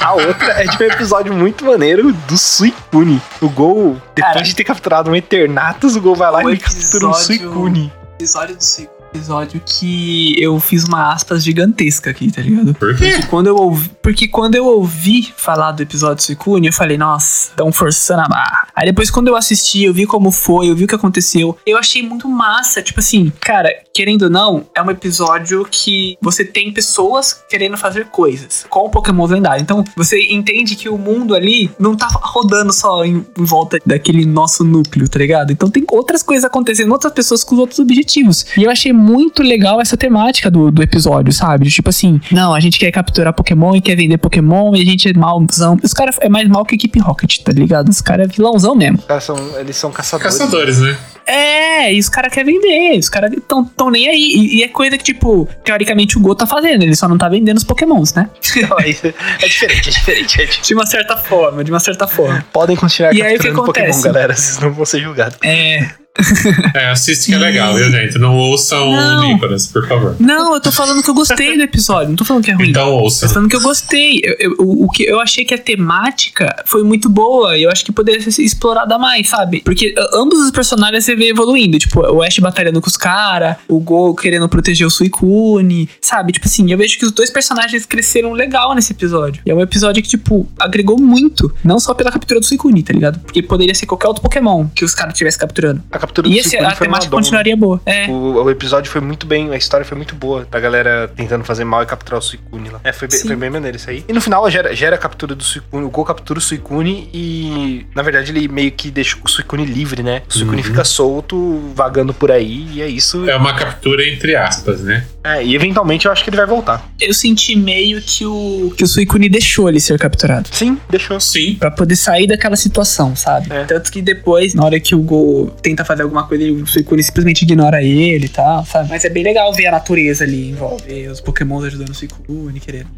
a outra é de um episódio muito maneiro do Suicune. O Gol, depois Cara. de ter capturado um Eternatus, o Gol vai lá O e captura um Suicune. Episódio do segundo episódio que eu fiz uma aspas gigantesca aqui, tá ligado? Por quê? Quando eu ouvi, porque quando eu ouvi falar do episódio Suicune, eu falei, nossa, estão forçando a barra. Aí depois, quando eu assisti, eu vi como foi, eu vi o que aconteceu. Eu achei muito massa. Tipo assim, cara, querendo ou não, é um episódio que você tem pessoas querendo fazer coisas com Pokémon lendário. Então, você entende que o mundo ali não tá rodando só em, em volta daquele nosso núcleo, tá ligado? Então tem outras coisas acontecendo, outras pessoas com outros objetivos. E eu achei muito legal essa temática do, do episódio, sabe? Tipo assim, não, a gente quer capturar Pokémon e quer vender Pokémon e a gente é malzão. Os caras é mais mal que a equipe Rocket, tá ligado? Os caras é vilãozão mesmo. Os caras são, eles são caçadores. Caçadores, né? É, e os caras querem vender, os caras tão, tão nem aí. E, e é coisa que, tipo, teoricamente o Go tá fazendo, ele só não tá vendendo os Pokémons, né? Não, é, é diferente, é diferente, é diferente. De uma certa forma, de uma certa forma. Podem continuar E aí, o que capturando Pokémon, acontece? galera. Vocês não vão ser julgados. É. É, assiste que é legal, viu, gente? Não ouçam Não. o Nicolas, por favor. Não, eu tô falando que eu gostei do episódio, não tô falando que é ruim. Então Tô ouçam. falando que eu gostei. Eu, eu- o, que eu achei que a temática foi muito boa. E eu acho que poderia ser explorada mais, sabe? Porque ambos os personagens você vê evoluindo. Tipo, o Ash batalhando com os caras, o Go querendo proteger o Suicune, sabe? Tipo assim, eu vejo que os dois personagens cresceram legal nesse episódio. E é um episódio que, tipo, agregou muito. Não só pela captura do Suicune, tá ligado? Porque poderia ser qualquer outro Pokémon que os caras estivessem capturando. A captura E do esse, Suicune a foi temática Madonna. continuaria boa. É. O, o episódio foi muito bem, a história foi muito boa. Da galera tentando fazer mal e capturar o Suicune lá. É, foi, bem- Sim. foi bem maneiro isso aí. E no final gera, gera a captura do Suicune. O Gol captura o Suicune e, na verdade, ele meio que deixa o Suicune livre, né? O Suicune Uhum. fica solto, vagando por aí, e é isso. É uma captura entre aspas, né? É, e eventualmente eu acho que ele vai voltar. Eu senti meio que o, que o Suicune deixou ele ser capturado. Sim, deixou. Sim. Pra poder sair daquela situação, sabe? É. Tanto que depois, na hora que o Go tenta fazer alguma coisa, o Suicune simplesmente ignora ele e tal, sabe? Mas é bem legal ver a natureza ali em volta, ver os Pokémons ajudando o Suicune, querendo.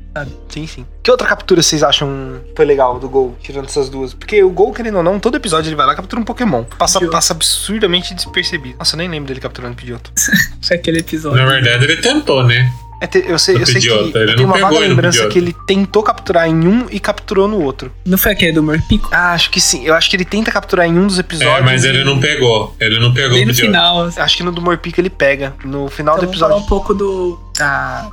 Sim, sim. Que outra captura vocês acham foi legal do Gol, tirando essas duas? Porque o Gol, querendo ou não, todo episódio ele vai lá e captura um Pokémon. Passa, passa absurdamente despercebido. Nossa, eu nem lembro dele capturando Pidgeotto. Foi aquele episódio. Na verdade, ele tentou, né? É, te- eu sei, eu sei que ele eu tenho não uma vaga no lembrança que ele tentou capturar em um e capturou no outro. Não foi aquele do Morpico? Ah, acho que sim. Eu acho que ele tenta capturar em um dos episódios. É, mas ele e- não pegou. Ele não pegou Bem no final. assim. Acho que no do Morpico ele pega. No final Então do vamos falar episódio. um pouco do. da.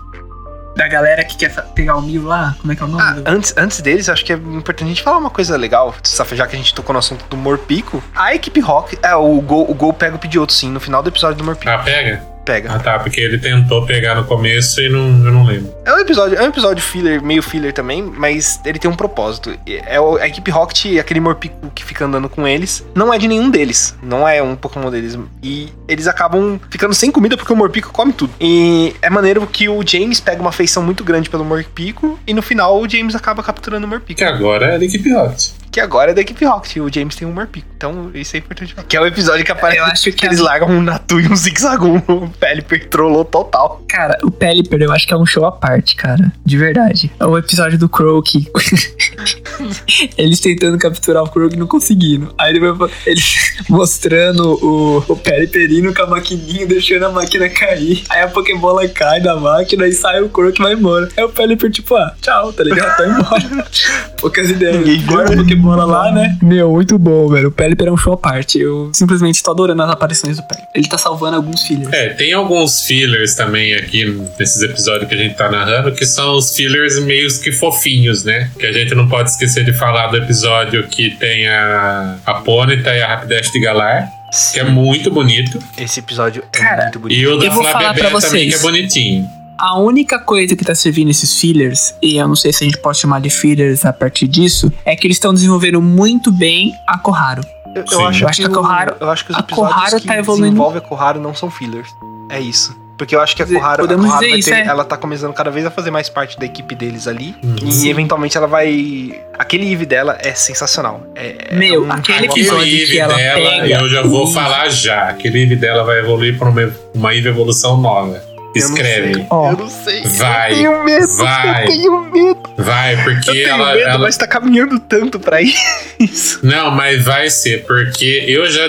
da galera que quer pegar o Mil lá. Como é que é o nome? Ah, do- antes, antes deles, acho que é importante a gente falar uma coisa legal, já que a gente tocou no assunto do Morpico. A equipe Rock, é, o Gol, o Gol pega o Pidgeotto, sim, no final do episódio do Morpico. Ah, pega? Pega. Ah, tá. Porque ele tentou pegar no começo e não, eu não lembro. É um episódio, é um episódio filler, meio filler também, mas ele tem um propósito. É o- a equipe Rocket, aquele Morpico que fica andando com eles, não é de nenhum deles. Não é um Pokémon deles. E eles acabam ficando sem comida porque o Morpico come tudo. E é maneiro que o James pega uma afeição muito grande pelo Morpico e no final o James acaba capturando o Morpico. Que agora é da equipe Rocket. Que agora é da equipe Rocket. O James tem um Morpico. Então isso é importante. falar. Que é o episódio que aparece Eu acho que eles a- largam um Natu e um Zigzagoon. O Pelipper trollou total. Cara, o Pelipper eu acho que é um show à parte, cara. De verdade. É o episódio do Crow que. eles tentando capturar o e não conseguindo. Aí ele vai- eles mostrando o, o Pelipper indo com a maquininha, deixando a máquina cair. Aí a Pokébola cai da máquina e sai o Crow que vai embora. Aí o Pelipper, tipo, ah, tchau, tá ligado? Tá embora. Poucas ideias. Ninguém. Guarda a Pokébola lá, né? Meu, muito bom, velho. O Pelipper é um show à parte. Eu simplesmente tô adorando as aparições do Pelipper. Ele tá salvando alguns filhos. É, tem alguns fillers também aqui nesses episódios que a gente tá narrando, que são os fillers meio que fofinhos, né? Que a gente não pode esquecer de falar do episódio que tem a, a Ponyta e a Rapidash de Galar, que é muito bonito. Esse episódio é Cara, muito bonito. E o da Flabébé pra também, que é bonitinho. A única coisa que tá servindo esses fillers, e eu não sei se a gente pode chamar de fillers a partir disso, é que eles estão desenvolvendo muito bem a Koharu. Eu, eu acho Eu acho que a o- Koharu- eu acho que os a episódios Koharu que tá evoluindo. desenvolvem a Koharu não são fillers. É isso. Porque eu acho que a Koharu, a podemos Koharu dizer vai isso, ter- é. ela tá começando cada vez a fazer mais parte da equipe deles ali. Uhum. E eventualmente ela vai. Aquele Eve dela é sensacional. É, é Meu, um- aquele episódio Aquele que ela dela, pega eu já vou falar já. Aquele Eve dela vai evoluir para uma, uma Eve evolução nova. Eu não Escreve. Eu não sei. Vai, Eu tenho medo. vai. Eu tenho medo. Vai, porque Eu tenho ela, medo, ela- mas tá caminhando tanto pra isso. Não, mas vai ser, porque eu já,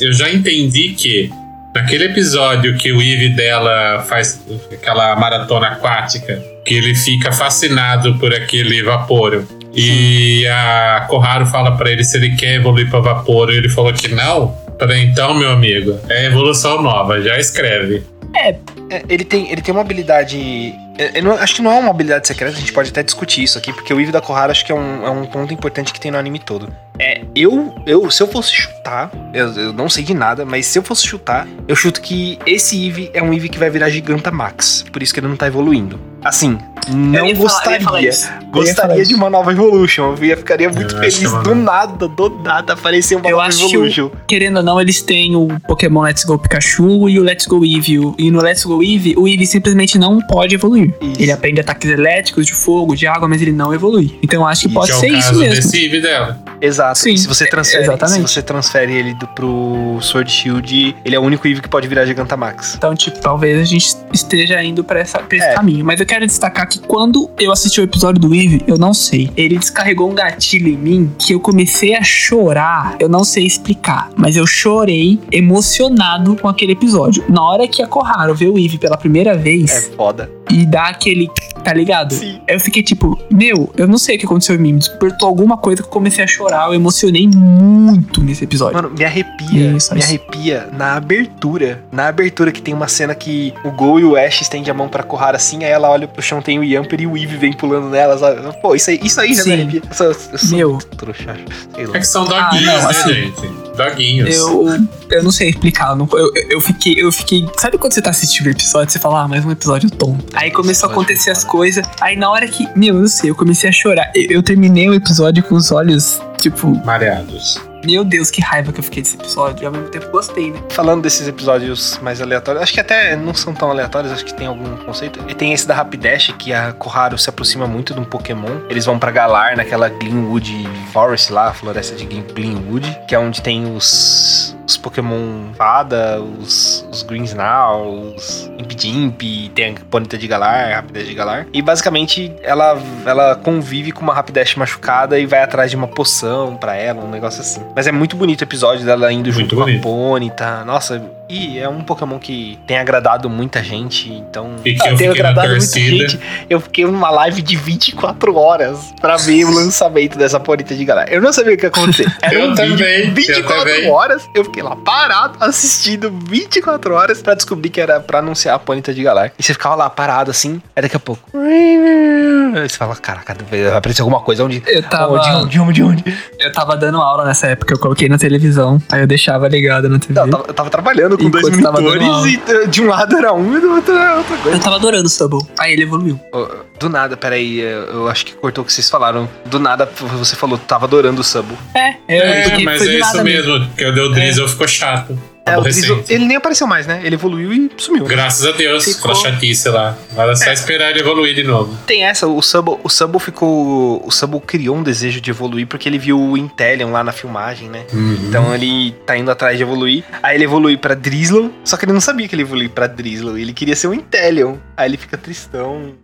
eu já entendi que naquele episódio que o Eve dela faz aquela maratona aquática, que ele fica fascinado por aquele vaporo. E a Koharu fala pra ele se ele quer evoluir pra vaporo, e ele falou que não. Falei, então, meu amigo, é evolução nova, já escreve. É, ele, tem, ele tem uma habilidade. é, eu não- acho que não é uma habilidade secreta, a gente pode até discutir isso aqui, porque o Eve da Koharu acho que é um, é um ponto importante que tem no anime todo. É, eu, eu, se eu fosse chutar, eu, eu não sei de nada, mas se eu fosse chutar, eu chuto que esse Eve é um Eve que vai virar Gigantamax. Por isso que ele não tá evoluindo. Assim, não Eu ia falar- eu ia gostaria. falar gostaria de uma nova Evolution. Eu ia, ficaria muito Eu é feliz uma do nada, do nada, aparecer uma Eu nova acho Evolution. Querendo ou não, eles têm o Pokémon Let's Go Pikachu e o Let's Go Eevee. E no Let's Go Eevee, o Eevee simplesmente não pode evoluir. Isso. Ele aprende ataques elétricos, de fogo, de água, mas ele não evolui. Então eu acho que Isso pode que é ser o isso mesmo. desse Eve dela. Exato. Sim, se você transfere, é- exatamente. se você transfere ele do, pro Sword Shield, ele é o único Eevee que pode virar Gigantamax. Então, tipo, talvez a gente esteja indo pra, essa, pra esse É. caminho. Mas eu quero destacar que quando eu assisti o episódio do Eve, eu não sei. Ele descarregou um gatilho em mim que eu comecei a chorar. Eu não sei explicar, mas eu chorei emocionado com aquele episódio. Na hora que a Koharu vê o Eve pela primeira É vez foda. e dá aquele. Tá ligado? Sim. Eu fiquei tipo, meu, eu não sei o que aconteceu em mim. Me despertou alguma coisa que eu comecei a chorar. Eu emocionei muito nesse episódio. Mano, me arrepia. Isso, me isso. arrepia na abertura. Na abertura que tem uma cena que o Gol e o Ash estendem a mão pra Koharu assim, aí ela olha pro chão, tem o Yamper e o Eevee vem pulando nela. sabe? Pô, isso aí, isso aí já me Sim. arrepia. Eu sou, eu sou Meu. trouxa, sei lá. É que são doguinhos, Ah, não, né, assim, gente? Doguinhos. Eu, eu não sei explicar. eu não- eu, eu fiquei, eu fiquei. Sabe quando você tá assistindo o episódio, você fala, ah, mais um episódio tonto. Aí começou a acontecer as. Coisas. Aí na hora que. Meu, eu não sei, eu comecei a chorar. Eu, eu terminei o episódio com os olhos, tipo, Mareados. meu Deus, que raiva que eu fiquei desse episódio. E ao mesmo tempo gostei, né? Falando desses episódios mais aleatórios, acho que até não são tão aleatórios, acho que tem algum conceito. E tem esse da Rapidash, que a Koharu se aproxima muito de um Pokémon. Eles vão pra Galar, naquela Greenwood Forest lá, a floresta de Greenwood, que é onde tem os, os Pokémon Fada, os, os Greens Now, os Impidimp, tem a Ponyta de Galar, a Rapidash de Galar. E basicamente ela, ela convive com uma Rapidash machucada e vai atrás de uma poção pra ela, um negócio assim. Mas é muito bonito o episódio dela indo Muito junto com a bonito. Ponyta. Nossa, e é um Pokémon que tem agradado muita gente, então. E que Ah, eu tem agradado muita gente. Eu fiquei numa live de 24 horas pra ver o lançamento dessa Ponyta de Galar. Eu não sabia o que ia acontecer. Era Eu um também, vídeo, eu 24 também. horas, eu fiquei lá parado, assistindo 24 horas pra descobrir que era pra anunciar a Ponyta de Galar. E você ficava lá parado assim, aí daqui a pouco. Aí você fala, caraca, vai aparecer alguma coisa onde. Eu tava. Onde, onde, onde, onde? Eu tava dando aula nessa época, eu coloquei na televisão. Aí eu deixava ligado na TV. Não, eu tava, eu tava trabalhando com dois Enquanto monitores e de um lado era um e do outro era outra coisa. Eu tava adorando o Subble. Aí ele evoluiu. Do nada, peraí, eu eu acho que cortou o que vocês falaram. Do nada você falou, tava adorando o Sabo. É, eu, É, mas é isso nada mesmo, porque o Del Ficou chato. É, o ele nem apareceu mais, né? Ele evoluiu e sumiu. Graças a Deus, Ficou- pela chatice lá. Era só É. esperar ele evoluir de novo. Tem essa, o Sabo, o Sabo ficou. O Sabo criou um desejo de evoluir porque ele viu o Intellion lá na filmagem, né? Uhum. Então ele tá indo atrás de evoluir. Aí ele evolui pra Drizzle, só que ele não sabia que ele evoluiu pra Drizzle. Ele queria ser um Intellion. Aí ele fica tristão,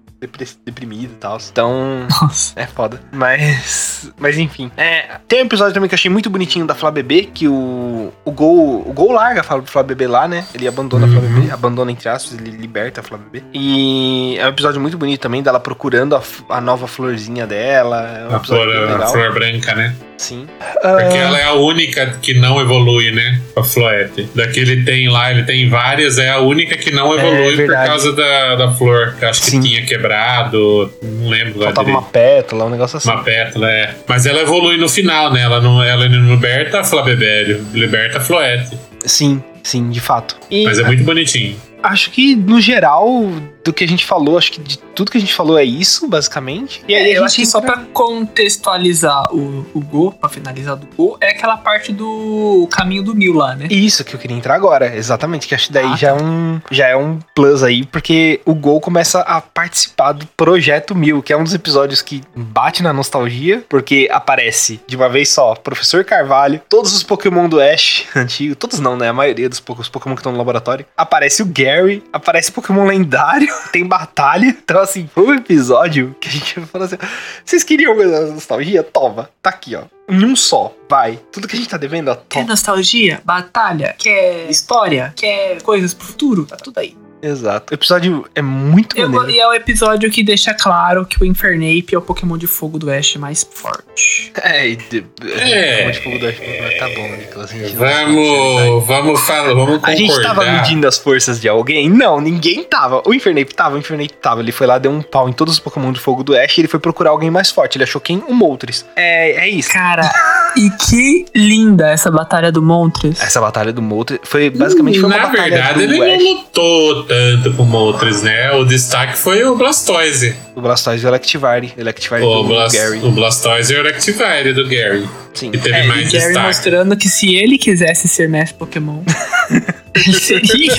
deprimido e tal. Então. Nossa. É foda. Mas. Mas enfim. É, tem um episódio também que eu achei muito bonitinho da Flá Bebê, que o. O Gol. O Gol larga a Flá- Bebê lá, né? Ele abandona a Flá Uhum. Bebê. Abandona entre aspas, ele liberta a Flá Bebê. E é um episódio muito bonito também, dela procurando a, a nova florzinha dela. É um A episódio flor, a legal. flor branca, né? Sim. Porque ela é a única que não evolui, né? A Floete. Da que ele tem lá, ele tem várias, é a única que não É, evolui por verdade. causa da, da flor. Que eu acho que Sim. tinha quebrado, não lembro Faltava uma pétala, um negócio assim. Uma pétala, é. Mas ela evolui no final, né? Ela não, ela não liberta a Flabebé, ele liberta a Floete. Sim, sim, de fato. E Mas é muito bonitinho. acho que, no geral, do que a gente falou, acho que de tudo que a gente falou é isso, basicamente. E aí É, a eu acho que só entra- pra contextualizar o, o Go, pra finalizar do Go, é aquela parte do caminho do mil lá, né? Isso que eu queria entrar agora, exatamente, que acho que daí Ah, já, é um, já é um plus aí, porque o Gol começa a participar do Projeto Mil, que é um dos episódios que bate na nostalgia, porque aparece de uma vez só Professor Carvalho, todos os Pokémon do Ash antigo, todos não, né? A maioria dos Pokémon que estão no laboratório. Aparece o Gary, aparece Pokémon lendário, tem batalha. Então, assim, foi um episódio que a gente falou assim: vocês queriam nostalgia? Toma, tá aqui, ó. Em um só, vai. Tudo que a gente tá devendo, ó, Quer toma. nostalgia, batalha, quer história, quer coisas pro futuro, tá tudo aí. Exato. O episódio é muito Eu- maneiro. e é o episódio que deixa claro que o Infernape é o Pokémon de fogo do Ash mais forte. É, e de, É. Pokémon de fogo do Ash. Tá bom, Nicolas. Vamos, vamos falar, vamos concordar. A gente tava medindo as forças de alguém? Não, ninguém tava. O Infernape tava, o Infernape tava. Ele foi lá, deu um pau em todos os Pokémon de fogo do Ash e ele foi procurar alguém mais forte. Ele achou quem? O Moltres. É, é isso. Cara, e que linda essa batalha do Moltres. Essa batalha do Moltres foi basicamente foi uma Na batalha verdade, do ele Ash, não lutou tanto com Moltres, né? O destaque foi o Blastoise. o Blastoise e o Electivire. O Electivire O, do Blas- Gary. o Blastoise e o Electivire do Gary. Sim. Que teve É, mais e Gary destaque. mostrando que se ele quisesse ser mestre Pokémon, ele seria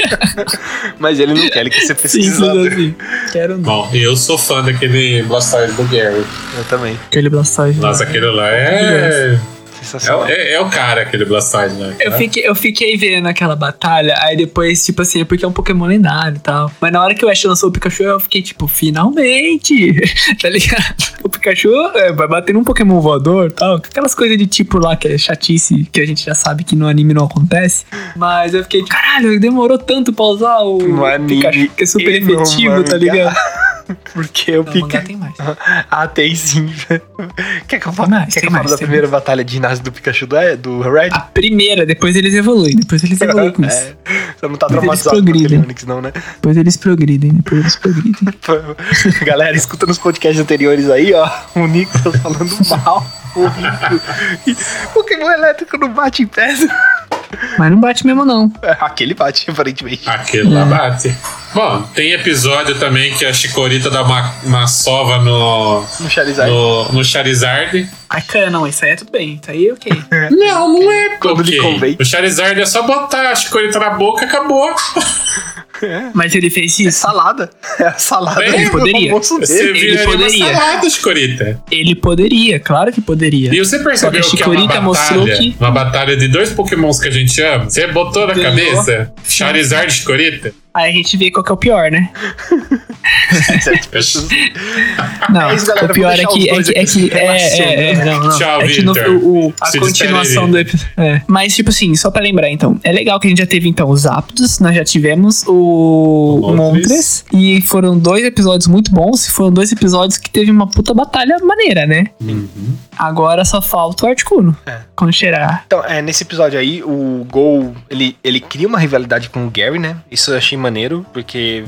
Mas ele não quer, ele quer ser pesquisador. assim. Quero não. Bom, eu sou fã daquele Blastoise do Gary. Eu também. Aquele Blastoise. Nossa, aquele lá é. É, Sensacional. o- é- é o cara, aquele Blastoise, né? Eu fiquei, eu fiquei vendo aquela batalha, aí depois, tipo assim, é porque é um Pokémon lendário e tal. Mas na hora que o Ash lançou o Pikachu, eu fiquei tipo, finalmente! tá ligado? O Pikachu é, vai bater num Pokémon voador e tal. Aquelas coisas de tipo lá que é chatice, que a gente já sabe que no anime não acontece. Mas eu fiquei, caralho, demorou tanto pra usar o anime Pikachu, que é super efetivo, tá ligado? Porque eu fico. mangá tem mais. Ah, tem sim. Quer que eu fale, mais, quer que eu fale mais, da primeira batalha de ginásio do Pikachu do, do Red? A primeira, depois eles evoluem, depois eles evoluem com isso. É, você não tá Depois traumatizado com aquele. Onix, não, né? Depois eles progridem, depois eles progridem. Galera, escuta nos podcasts anteriores aí, ó. O Nicolas falando mal. E Pokémon elétrico não bate em pedra. Mas não bate mesmo, não. Aquele bate, aparentemente. Aquele lá bate. Bom, tem episódio também que a Chikorita dá uma, uma sova no, No Charizard. no, no Charizard. Ai, cara, não, isso aí é tudo bem. Isso aí é ok. Não, não é Quando lhe ok. convém. O Charizard é só botar a Chikorita na boca e acabou. Mas ele fez É isso? salada. É a salada Ele do poderia. Você uma poderia. salada, Chikorita. Ele poderia, claro que poderia. E você percebeu que a que é uma batalha, mostrou que- uma batalha de dois pokémons que a gente ama? Você botou na Ganhou. cabeça Charizard e Chikorita? Aí a gente vê qual que é o pior, né? Não, É isso, galera, o pior é deixar que, é que, é que, é, é, é, não, não. Tchau, é que no, Victor. o, o- a Se continuação do episódio. É. Mas, tipo assim, só pra lembrar, então, é legal que a gente já teve, então, os Aptos, nós já tivemos o, O. Moltres, e foram dois episódios muito bons, e foram dois episódios que teve uma puta batalha maneira, né? Agora só falta o Articuno. É. Quando cheirar. Então, é, nesse episódio aí, o Gol, ele, ele cria uma rivalidade com o Gary, né? Isso eu achei maneiro, porque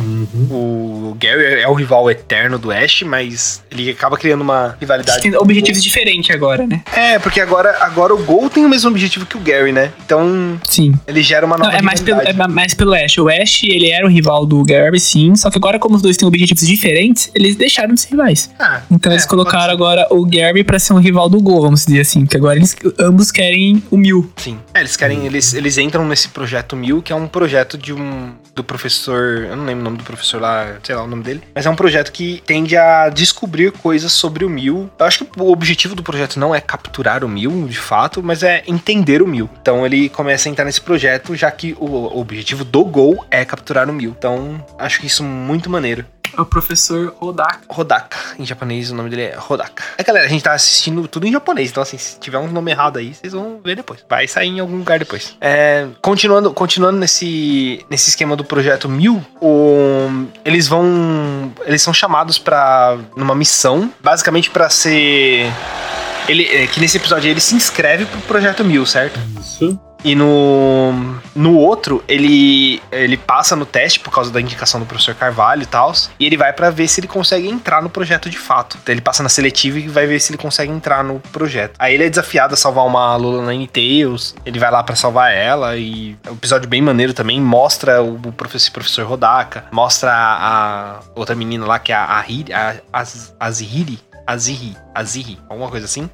o Gary é o rival eterno do Ash, mas ele acaba criando uma rivalidade. Tem objetivos diferentes agora, né? Gol. É, porque agora, agora o Gol tem o mesmo objetivo que o Gary, né? Então, Sim. ele gera uma Não, nova é mais, pelo, é mais pelo Ash. O Ash, ele era o rival do Gary, sim. Só que agora, como os dois têm objetivos diferentes, eles deixaram de ser rivais. Ah, Então é, eles colocaram agora o Gary pra ser um rival do Go, vamos dizer assim. Que agora eles ambos querem o Mil. Sim. É, eles querem, eles, eles entram nesse projeto Mil, que é um projeto de um do professor, eu não lembro o nome do professor lá, sei lá o nome dele, mas é um projeto que tende a descobrir coisas sobre o Mil. Eu acho que o objetivo do projeto não é capturar o Mil, de fato, mas é entender o Mil. Então ele começa a entrar nesse projeto, já que o objetivo do Gol é capturar o Mil. Então, acho que isso é muito maneiro. É o professor Rodaka. Rodaka, em japonês o nome dele é Rodaka. É galera, a gente tá assistindo tudo em japonês, então assim, se tiver um nome errado aí, vocês vão ver depois. Vai sair em algum lugar depois. É, continuando continuando nesse, nesse esquema do projeto Mil, o- eles vão. Eles são chamados pra. numa missão, basicamente pra ser. Ele, é, que nesse episódio ele se inscreve pro projeto Mil, certo? Isso. E no, no outro, ele, ele passa no teste por causa da indicação do professor Carvalho e tal. E ele vai pra ver se ele consegue entrar no projeto de fato. Então ele passa na seletiva e vai ver se ele consegue entrar no projeto. Aí ele é desafiado a salvar uma Lula Nine Tails. Ele vai lá pra salvar ela. E é um episódio bem maneiro também. Mostra o professor, professor Rodaka. Mostra a, a outra menina lá que é a Ahiri, a, a, Azihiri. Aziri, alguma coisa assim.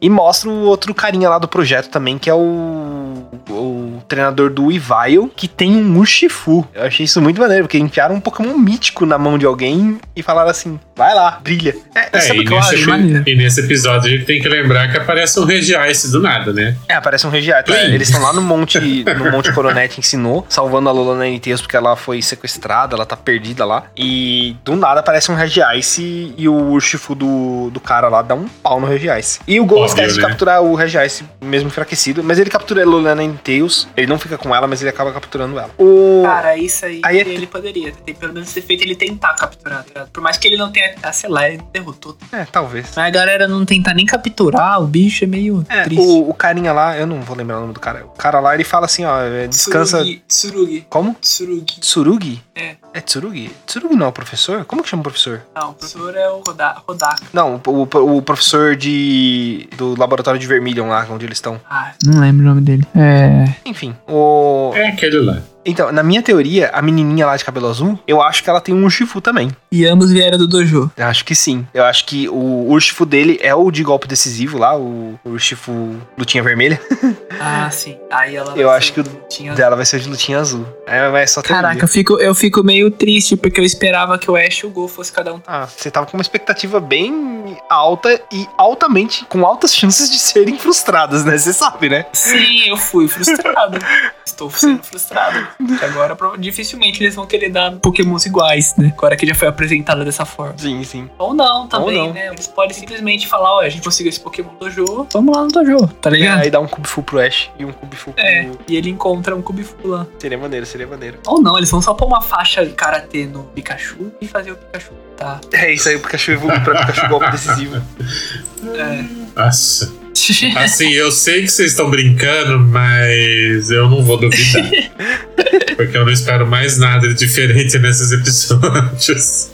E mostra o outro carinha lá do projeto também, que é o, o treinador do Ivail, que tem um Urshifu. Eu achei isso muito maneiro, porque enfiaram um Pokémon mítico na mão de alguém e falaram assim: vai lá, brilha. É, é e, nesse, epi- e, nesse, episódio a gente tem que lembrar que aparece um Regice do nada, né? É, aparece um Regice. É, eles estão lá no Monte, no Monte Coronet ensinou, salvando a Lola na NTS porque ela foi sequestrada, ela tá perdida lá. E do nada aparece um Regice e o Urshifu do, do cara lá dá um pau no Regice. E o Gol esquece de né? capturar o Regice mesmo enfraquecido, mas ele captura a Lulana em Tails. Ele não fica com ela, mas ele acaba capturando ela. O... Cara, isso aí, aí é... ele poderia ter pelo menos ter feito ele tentar capturar, tá Por mais que ele não tenha, ah, sei lá, ele derrotou. É, talvez. Mas a galera não tentar nem capturar o bicho é meio é, triste. O, o, carinha lá, eu não vou lembrar o nome do cara. O cara lá, ele fala assim, ó, é, descansa... Tsurugi. Tsurugi. Como? Tsurugi. Tsurugi? É. É Tsurugi? Tsurugi não é o professor? Como que chama o professor? Não, o professor é o Rodaka. Não, o, o, o professor de do laboratório de Vermilion lá, onde eles estão. Ah, não lembro o nome dele. É. Enfim, o. É aquele lá. Então, na minha teoria, a menininha lá de cabelo azul, eu acho que ela tem um Urshifu também. E ambos vieram do dojo. Eu acho que sim. Eu acho que o Urshifu dele é o de golpe decisivo lá, o Urshifu lutinha vermelha. ah, sim. Aí ela Eu acho que o dela vai ser o de lutinha azul. É, mas só teoria. Caraca, eu fico, eu fico meio triste, porque eu esperava que o Ash e o Go fosse cada um. Ah, você tava com uma expectativa bem alta e altamente, com altas chances de serem frustradas, né? Você sabe, né? Sim, eu fui frustrado. Estou sendo frustrado. Agora, dificilmente eles vão querer dar pokémons iguais, né? Agora que já foi apresentado dessa forma. Sim, sim. Ou não também, Ou não. né? Eles podem simplesmente falar, ó, a gente conseguiu esse pokémon do jogo, vamos lá no dojo, tá ligado? É, aí dá um Cubifu pro Ash e um Cubifu pro... É, e ele encontra um Cubifu lá. Seria maneiro, seria maneiro. Ou não, eles vão só pôr uma faixa de Karatê no Pikachu e fazer o Pikachu tá. É isso aí, o Pikachu evolui pra Pikachu golpe decisivo. É. Nossa. Assim, eu sei que vocês estão brincando, mas eu não vou duvidar. Porque eu não espero mais nada diferente nesses episódios.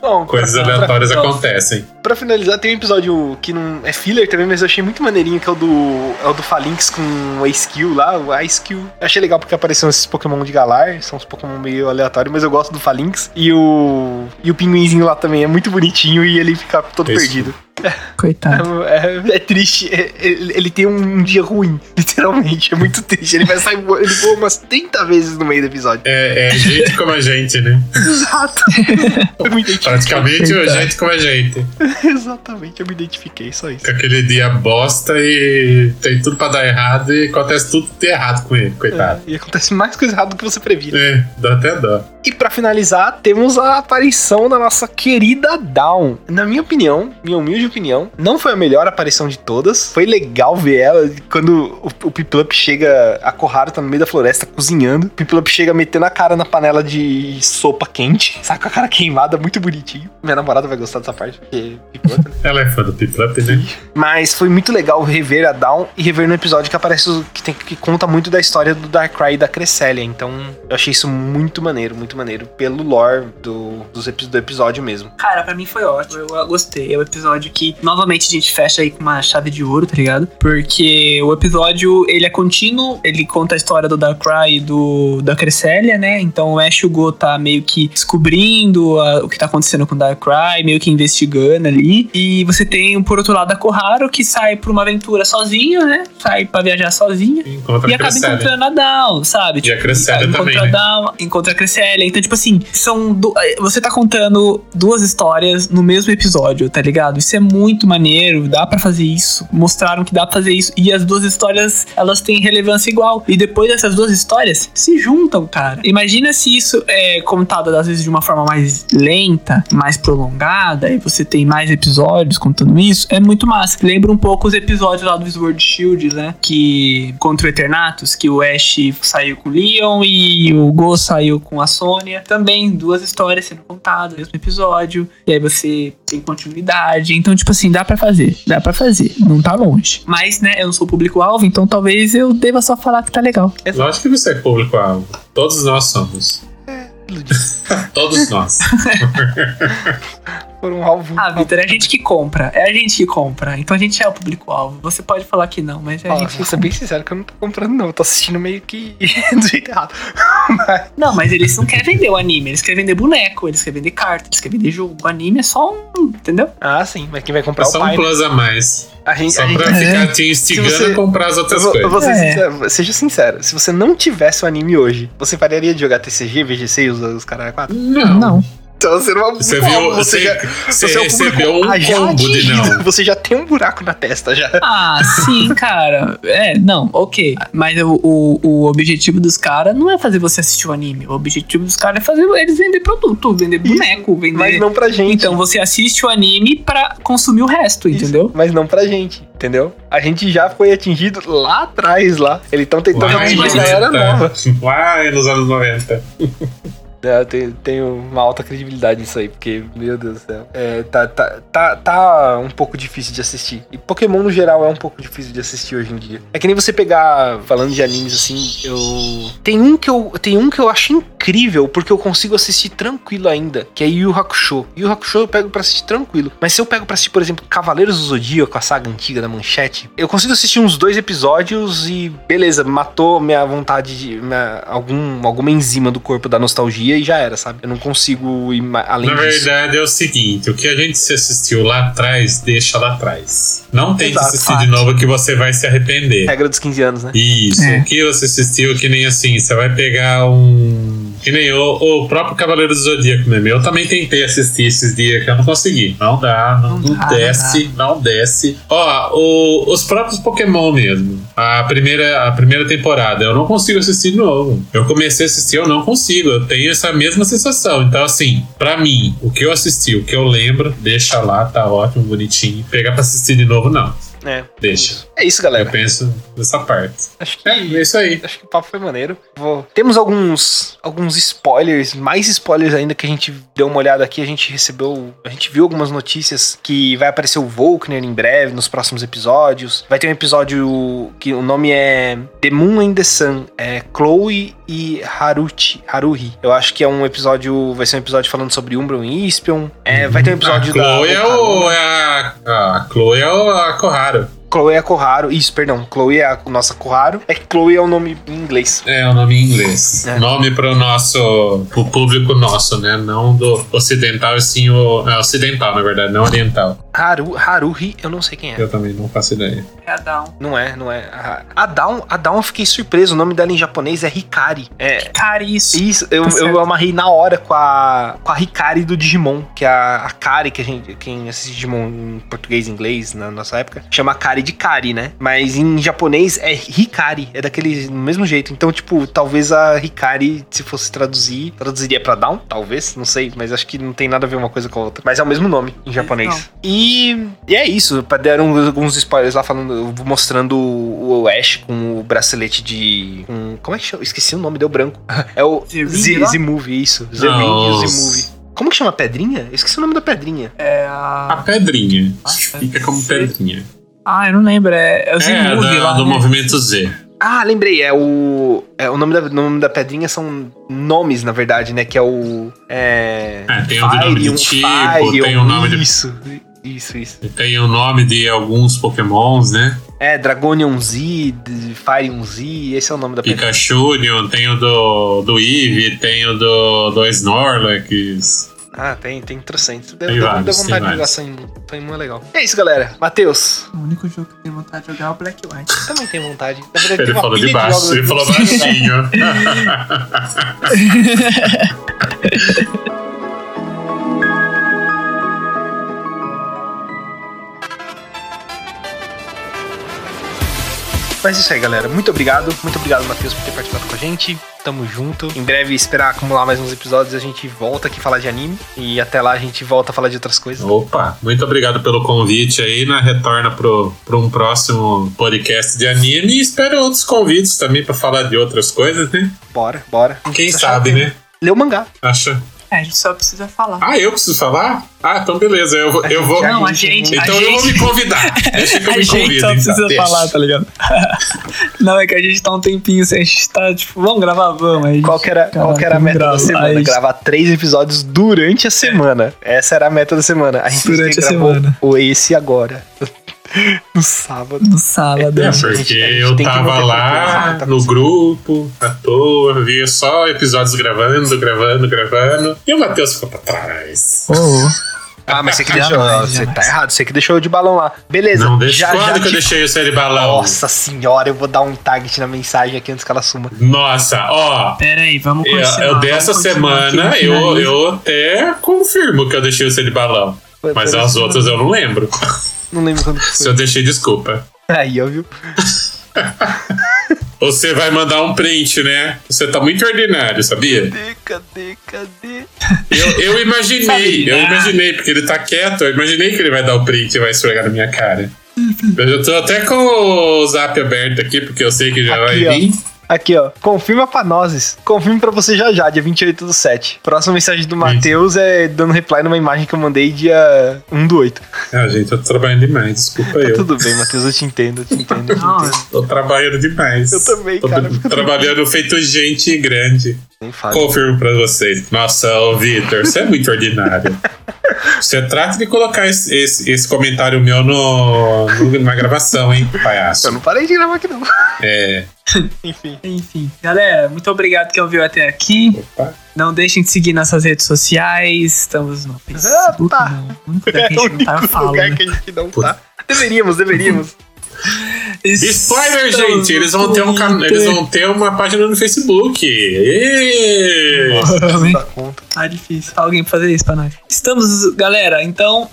Bom, Coisas pra, aleatórias pra, acontecem. Pra finalizar, tem um episódio que não é filler também, mas eu achei muito maneirinho, que é o do, é o do Falinx com o A-Skill lá, o. Eu achei legal porque apareceram esses Pokémon de Galar, são uns Pokémon meio aleatórios, mas eu gosto do Falinx. E o, e o pinguinzinho lá também é muito bonitinho e ele fica todo Isso. perdido. Coitado. É, é, é triste. É, ele, ele, tem um dia ruim, literalmente. É muito triste. Ele vai sair. Ele voa umas 30 vezes no meio do episódio. É, é gente como a gente, né? Exato. eu me Praticamente a gente como a gente. Exatamente, eu me identifiquei, só isso. Aquele dia bosta e tem tudo pra dar errado e acontece tudo de errado com ele, coitado. É, e acontece mais coisa errada do que você previa. É, dá até dó. E para finalizar, temos a aparição da nossa querida Dawn. Na minha opinião, minha humilde opinião, não foi a melhor aparição de todas. Foi legal ver ela quando o, o Piplup chega, a Corrado tá no meio da floresta cozinhando. O Piplup chega metendo a cara na panela de sopa quente, sabe, com a cara queimada, muito bonitinho. Minha namorada vai gostar dessa parte, porque Piplup, né? Ela é fã do Piplup, né? Mas foi muito legal rever a Dawn e rever no episódio que aparece, que, tem, que conta muito da história do Darkrai e da Cresselia. Então, eu achei isso muito maneiro, muito maneiro pelo lore do, dos, do episódio mesmo. Cara, para mim foi ótimo. Eu gostei. É um episódio que, novamente, a gente fecha aí com uma chave de ouro, tá ligado? Porque o episódio, ele é contínuo. Ele conta a história do Darkrai e do, da Cresselia, né? Então o Ash e o Go tá meio que descobrindo a, o que tá acontecendo com o Darkrai, meio que investigando ali. E você tem, por outro lado, a Koharu, que sai pra uma aventura sozinha, né? Sai pra viajar sozinha. Encontra e acaba encontrando a Down, sabe? E tipo, a Cresselia também, a né? Down, encontra a Cresselia então, tipo assim, são. Du... Você tá contando duas histórias no mesmo episódio, tá ligado? Isso é muito maneiro, dá para fazer isso. Mostraram que dá pra fazer isso. E as duas histórias, elas têm relevância igual. E depois dessas duas histórias se juntam, cara. Imagina se isso é contado, às vezes, de uma forma mais lenta, mais prolongada, e você tem mais episódios contando isso. É muito massa. Mas lembra um pouco os episódios lá do Sword Shield, né? Que contra o Eternatus, que o Ash saiu com o Leon e o Go saiu com a Sônia. Também duas histórias sendo contadas mesmo episódio. E aí você tem continuidade. Então, tipo assim, dá pra fazer. Dá pra fazer. Não tá longe. Mas, né, eu não sou público-alvo, então talvez eu deva só falar que tá legal. Lógico que você é público-alvo. Todos nós somos. Todos nós. Por um alvo. Ah, Vitor, é a gente que compra. É a gente que compra. Então a gente é o público-alvo. Você pode falar que não, mas é a gente vou que ser bem sincero que eu não tô comprando, não. Eu tô assistindo meio que do jeito errado. Mas- Não, mas eles não querem vender o anime, eles querem vender boneco, eles querem vender carta, eles querem vender jogo. O anime é só um. Entendeu? Ah, sim, mas quem vai comprar É é o só um pai. né? plus a mais. A gente, Só a gente pra ficar te instigando Se você- a comprar as outras Eu vou, eu coisas. vou ser É. sincero, seja sincero, se você não tivesse o anime hoje, você pararia de jogar TCG, VGC e os, os caras 4? Não. Então você não é um Você viu, você, já- você é um recebeu público um combo de não. Você já tem um buraco na testa já. Ah, sim, cara. É, não, ok. Mas o, o, o objetivo dos caras não é fazer você assistir o anime. O objetivo dos caras é fazer eles vender produto, vender boneco, vender. Mas não pra gente. Então você assiste o anime pra consumir o resto, Isso, entendeu? Mas não pra gente, entendeu? A gente já foi atingido lá atrás, lá. Eles estão tentando atingir a galera 90. nova. Lá nos anos 90. É, eu tenho, uma alta credibilidade nisso aí, porque, meu Deus do céu. É, tá, tá, tá, tá um pouco difícil de assistir. E Pokémon, no geral, é um pouco difícil de assistir hoje em dia. É que nem você pegar, falando de animes assim, eu. Tem um que eu, tem um que eu acho incrível, porque eu consigo assistir tranquilo ainda, que é Yu Hakusho. Yu Hakusho eu pego pra assistir tranquilo. Mas se eu pego pra assistir, por exemplo, Cavaleiros do Zodíaco, a saga antiga da Manchete, eu consigo assistir uns dois episódios e, beleza, matou minha vontade de. Minha, algum, alguma enzima do corpo da nostalgia e já era, sabe? Eu não consigo ir além Na disso. verdade é o seguinte, o que a gente se assistiu lá atrás, deixa lá atrás. Não tente Exato, assistir fato. de novo que você vai se arrepender. Regra dos 15 anos, né? Isso, É. o que você assistiu, que nem assim, você vai pegar um. Que nem o, o próprio Cavaleiro do Zodíaco mesmo. Eu também tentei assistir esses dias que eu não consegui. Não dá, não, Não não dá, desce, não, desce. Ó, o- os próprios Pokémon mesmo. A primeira, a primeira temporada, eu não consigo assistir de novo. Eu comecei a assistir, eu não consigo. Eu tenho essa mesma sensação. Então, assim, pra mim, o que eu assisti, o que eu lembro, deixa lá, tá ótimo, bonitinho. Pegar pra assistir de novo, não. É. Deixa. É isso, Eu galera. penso dessa parte. Acho que É, é isso aí. Acho que o papo foi maneiro. Vou- Temos alguns, alguns spoilers, mais spoilers ainda que a gente deu uma olhada aqui. A gente recebeu, a gente viu algumas notícias que vai aparecer o Volkner em breve, nos próximos episódios. Vai ter um episódio que o nome é The Moon and the Sun. É Chloe e Haruchi, Haruhi. Eu acho que é um episódio, vai ser um episódio falando sobre Umbreon e Ispion. É, vai ter um episódio a Chloe da... é, o, é a, a Chloe é o, a Koharu. Chloe é a Koharu. Isso, perdão. Chloe é a nossa Koharu. É que Chloe é o nome em inglês. É o nome em inglês. É. Nome pro nosso, pro público nosso, né? Não do ocidental, sim o é ocidental, na verdade, não oriental. Haru, Haruhi, eu não sei quem é. Eu também não faço ideia. É a Down. Não é, não é. A- A Dawn, a Dawn eu fiquei surpreso. O nome dela em japonês é Hikari. É. Cara, isso. Isso, eu, Tá eu amarrei na hora com a, com a Hikari do Digimon, que é a, a Kari, que a gente, quem assiste Digimon em português e inglês na nossa época, chama Kari de Kari, né? Mas em japonês é Hikari, é daquele mesmo jeito. Então, tipo, talvez a Hikari, se fosse traduzir, traduziria pra Dawn, talvez, não sei, mas acho que não tem nada a ver uma coisa com a outra. Mas é o mesmo nome em japonês. Não. E, e é isso, deram alguns spoilers lá falando, mostrando o, Ash com o bracelete de. Com, como é que chama? Esqueci o nome, deu branco. É o? Z-Movie, isso. E o Z-Movie. Como que chama a pedrinha? Eu esqueci o nome da pedrinha. É A a. pedrinha. Ah, Fica como pedrinha. Ah, eu não lembro. É, é o É, Z-Movie da- lá. do né? movimento Z. Ah, lembrei, é o. É, o nome da, nome da pedrinha são nomes, na verdade, né? Que é o. É. É, tem o de nome de um tipo, Fire, tem um- o nome de. Isso, isso, isso. Tem o nome de alguns pokémons, né? É, Dragonion Z, de Fire Z, esse é o nome da. Pikachu, tem o do, do Eevee, tem o do, do Snorlax. Ah, tem, tem trocentos. Deu, Tem deu, vários, deu vontade de jogar. Sanmu é legal. É isso, galera. Matheus, O único jogo que eu tenho vontade de jogar é o Black White. também tem vontade. Na verdade, Ele uma falou pilha de baixo, jogos ele falou eu baixinho. Mas é isso aí, galera. Muito obrigado. Muito obrigado, Matheus, por ter participado com a gente. Tamo junto. Em breve, esperar acumular mais uns episódios, a gente volta aqui falar de anime. E até lá a gente volta a falar de outras coisas. Opa, muito obrigado pelo convite aí. Na retorna pro, pro um próximo podcast de anime. E espero outros convites também pra falar de outras coisas, né? Bora, bora. Quem sabe, né? Lê o mangá. Acha? É, a gente só precisa falar. Ah, eu preciso falar? Ah, então beleza. Eu, vou- eu vou. Não, a gente. Então a eu gente... vou me convidar. Deixa que eu A me gente convido. só então. precisa Deixa. falar, tá ligado? Não, é que a gente tá um tempinho sem. A gente tá, tipo, vamos gravar, vamos. Aí, Qual que era, qual que era a meta da grava. semana? Aí- Gravar três episódios durante a semana. Essa era a meta da semana. A gente Durante a semana. o esse agora. No sábado. No sábado. É, gente- porque eu tava lá tá no grupo, à toa, via só episódios gravando, gravando, gravando. E o Matheus ficou pra trás. Oh, Ah, mas você que Jamais, deixou. Você jamais. tá errado, você que deixou eu de balão lá. Beleza. Não deixa. já, Quando já que eu te- deixei você de balão? Nossa senhora, eu vou dar um target na mensagem aqui antes que ela suma. Nossa, ó. pera aí, vamos Eu, continuar. eu vamos dessa aqui semana no eu, eu até confirmo que eu deixei você de balão. Foi- Mas as outras eu não lembro. Não lembro quando Se foi. eu deixei, desculpa. Aí, ó, viu? Você vai mandar um print, né? Você tá muito ordinário, sabia? Cadê, cadê, cadê? Eu, eu imaginei, eu imaginei, porque ele tá quieto, eu imaginei que ele vai dar o print e vai esfregar na minha cara. Eu já tô até com o zap aberto aqui, porque eu sei que já Aqui, vai vir. Aqui, ó. Confirma pra nós. Confirme pra você já já, dia 28 do 7. Próxima mensagem do Matheus é dando reply numa imagem que eu mandei dia 1 do 8. Ah, gente, eu tô trabalhando demais, desculpa Tá eu. tudo bem, Matheus, eu te entendo, eu te entendo. Eu te Não, entendo. Tô trabalhando demais. Eu também, tô cara. trabalhando feito gente grande. Nem. Confirmo pra vocês. Nossa, ô Vitor, você é muito ordinário. Você trata de colocar esse, esse, esse comentário meu no, no- na gravação, hein, palhaço? Eu não parei de gravar aqui, não. É. Enfim. Enfim, galera, muito obrigado que ouviu até aqui. Opa. Não deixem de seguir nossas redes sociais. Estamos no Facebook. tá. Não, lugar É o tá, único lugar né? que a gente não tá. Deveríamos, deveríamos. Spoiler, Estamos gente! Eles vão, ter um, can- eles vão ter uma página no Facebook. Ê! Nossa, não. Tá difícil. Alguém fazer isso pra nós. Estamos, galera, então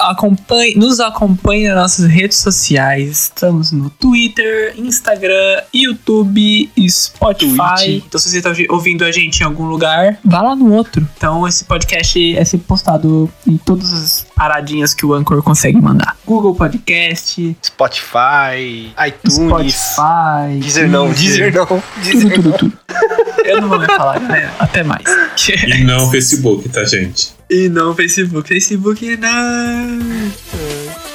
acompanhe, nos acompanhe nas nossas redes sociais. Estamos no Twitter, Instagram, YouTube, Spotify. Twitch. Então, se você tá ouvi- ouvindo a gente em algum lugar, vá lá no outro. Então, esse podcast é sempre postado em todas as paradinhas que o Anchor consegue mandar. Google Podcast, Spotify, iTunes. Spotify. Deezer não, Deezer não. Tudo, Deezer tudo, tudo. Eu não vou mais falar, galera. Até mais. E não Facebook, tá, gente? E não Facebook. Facebook não.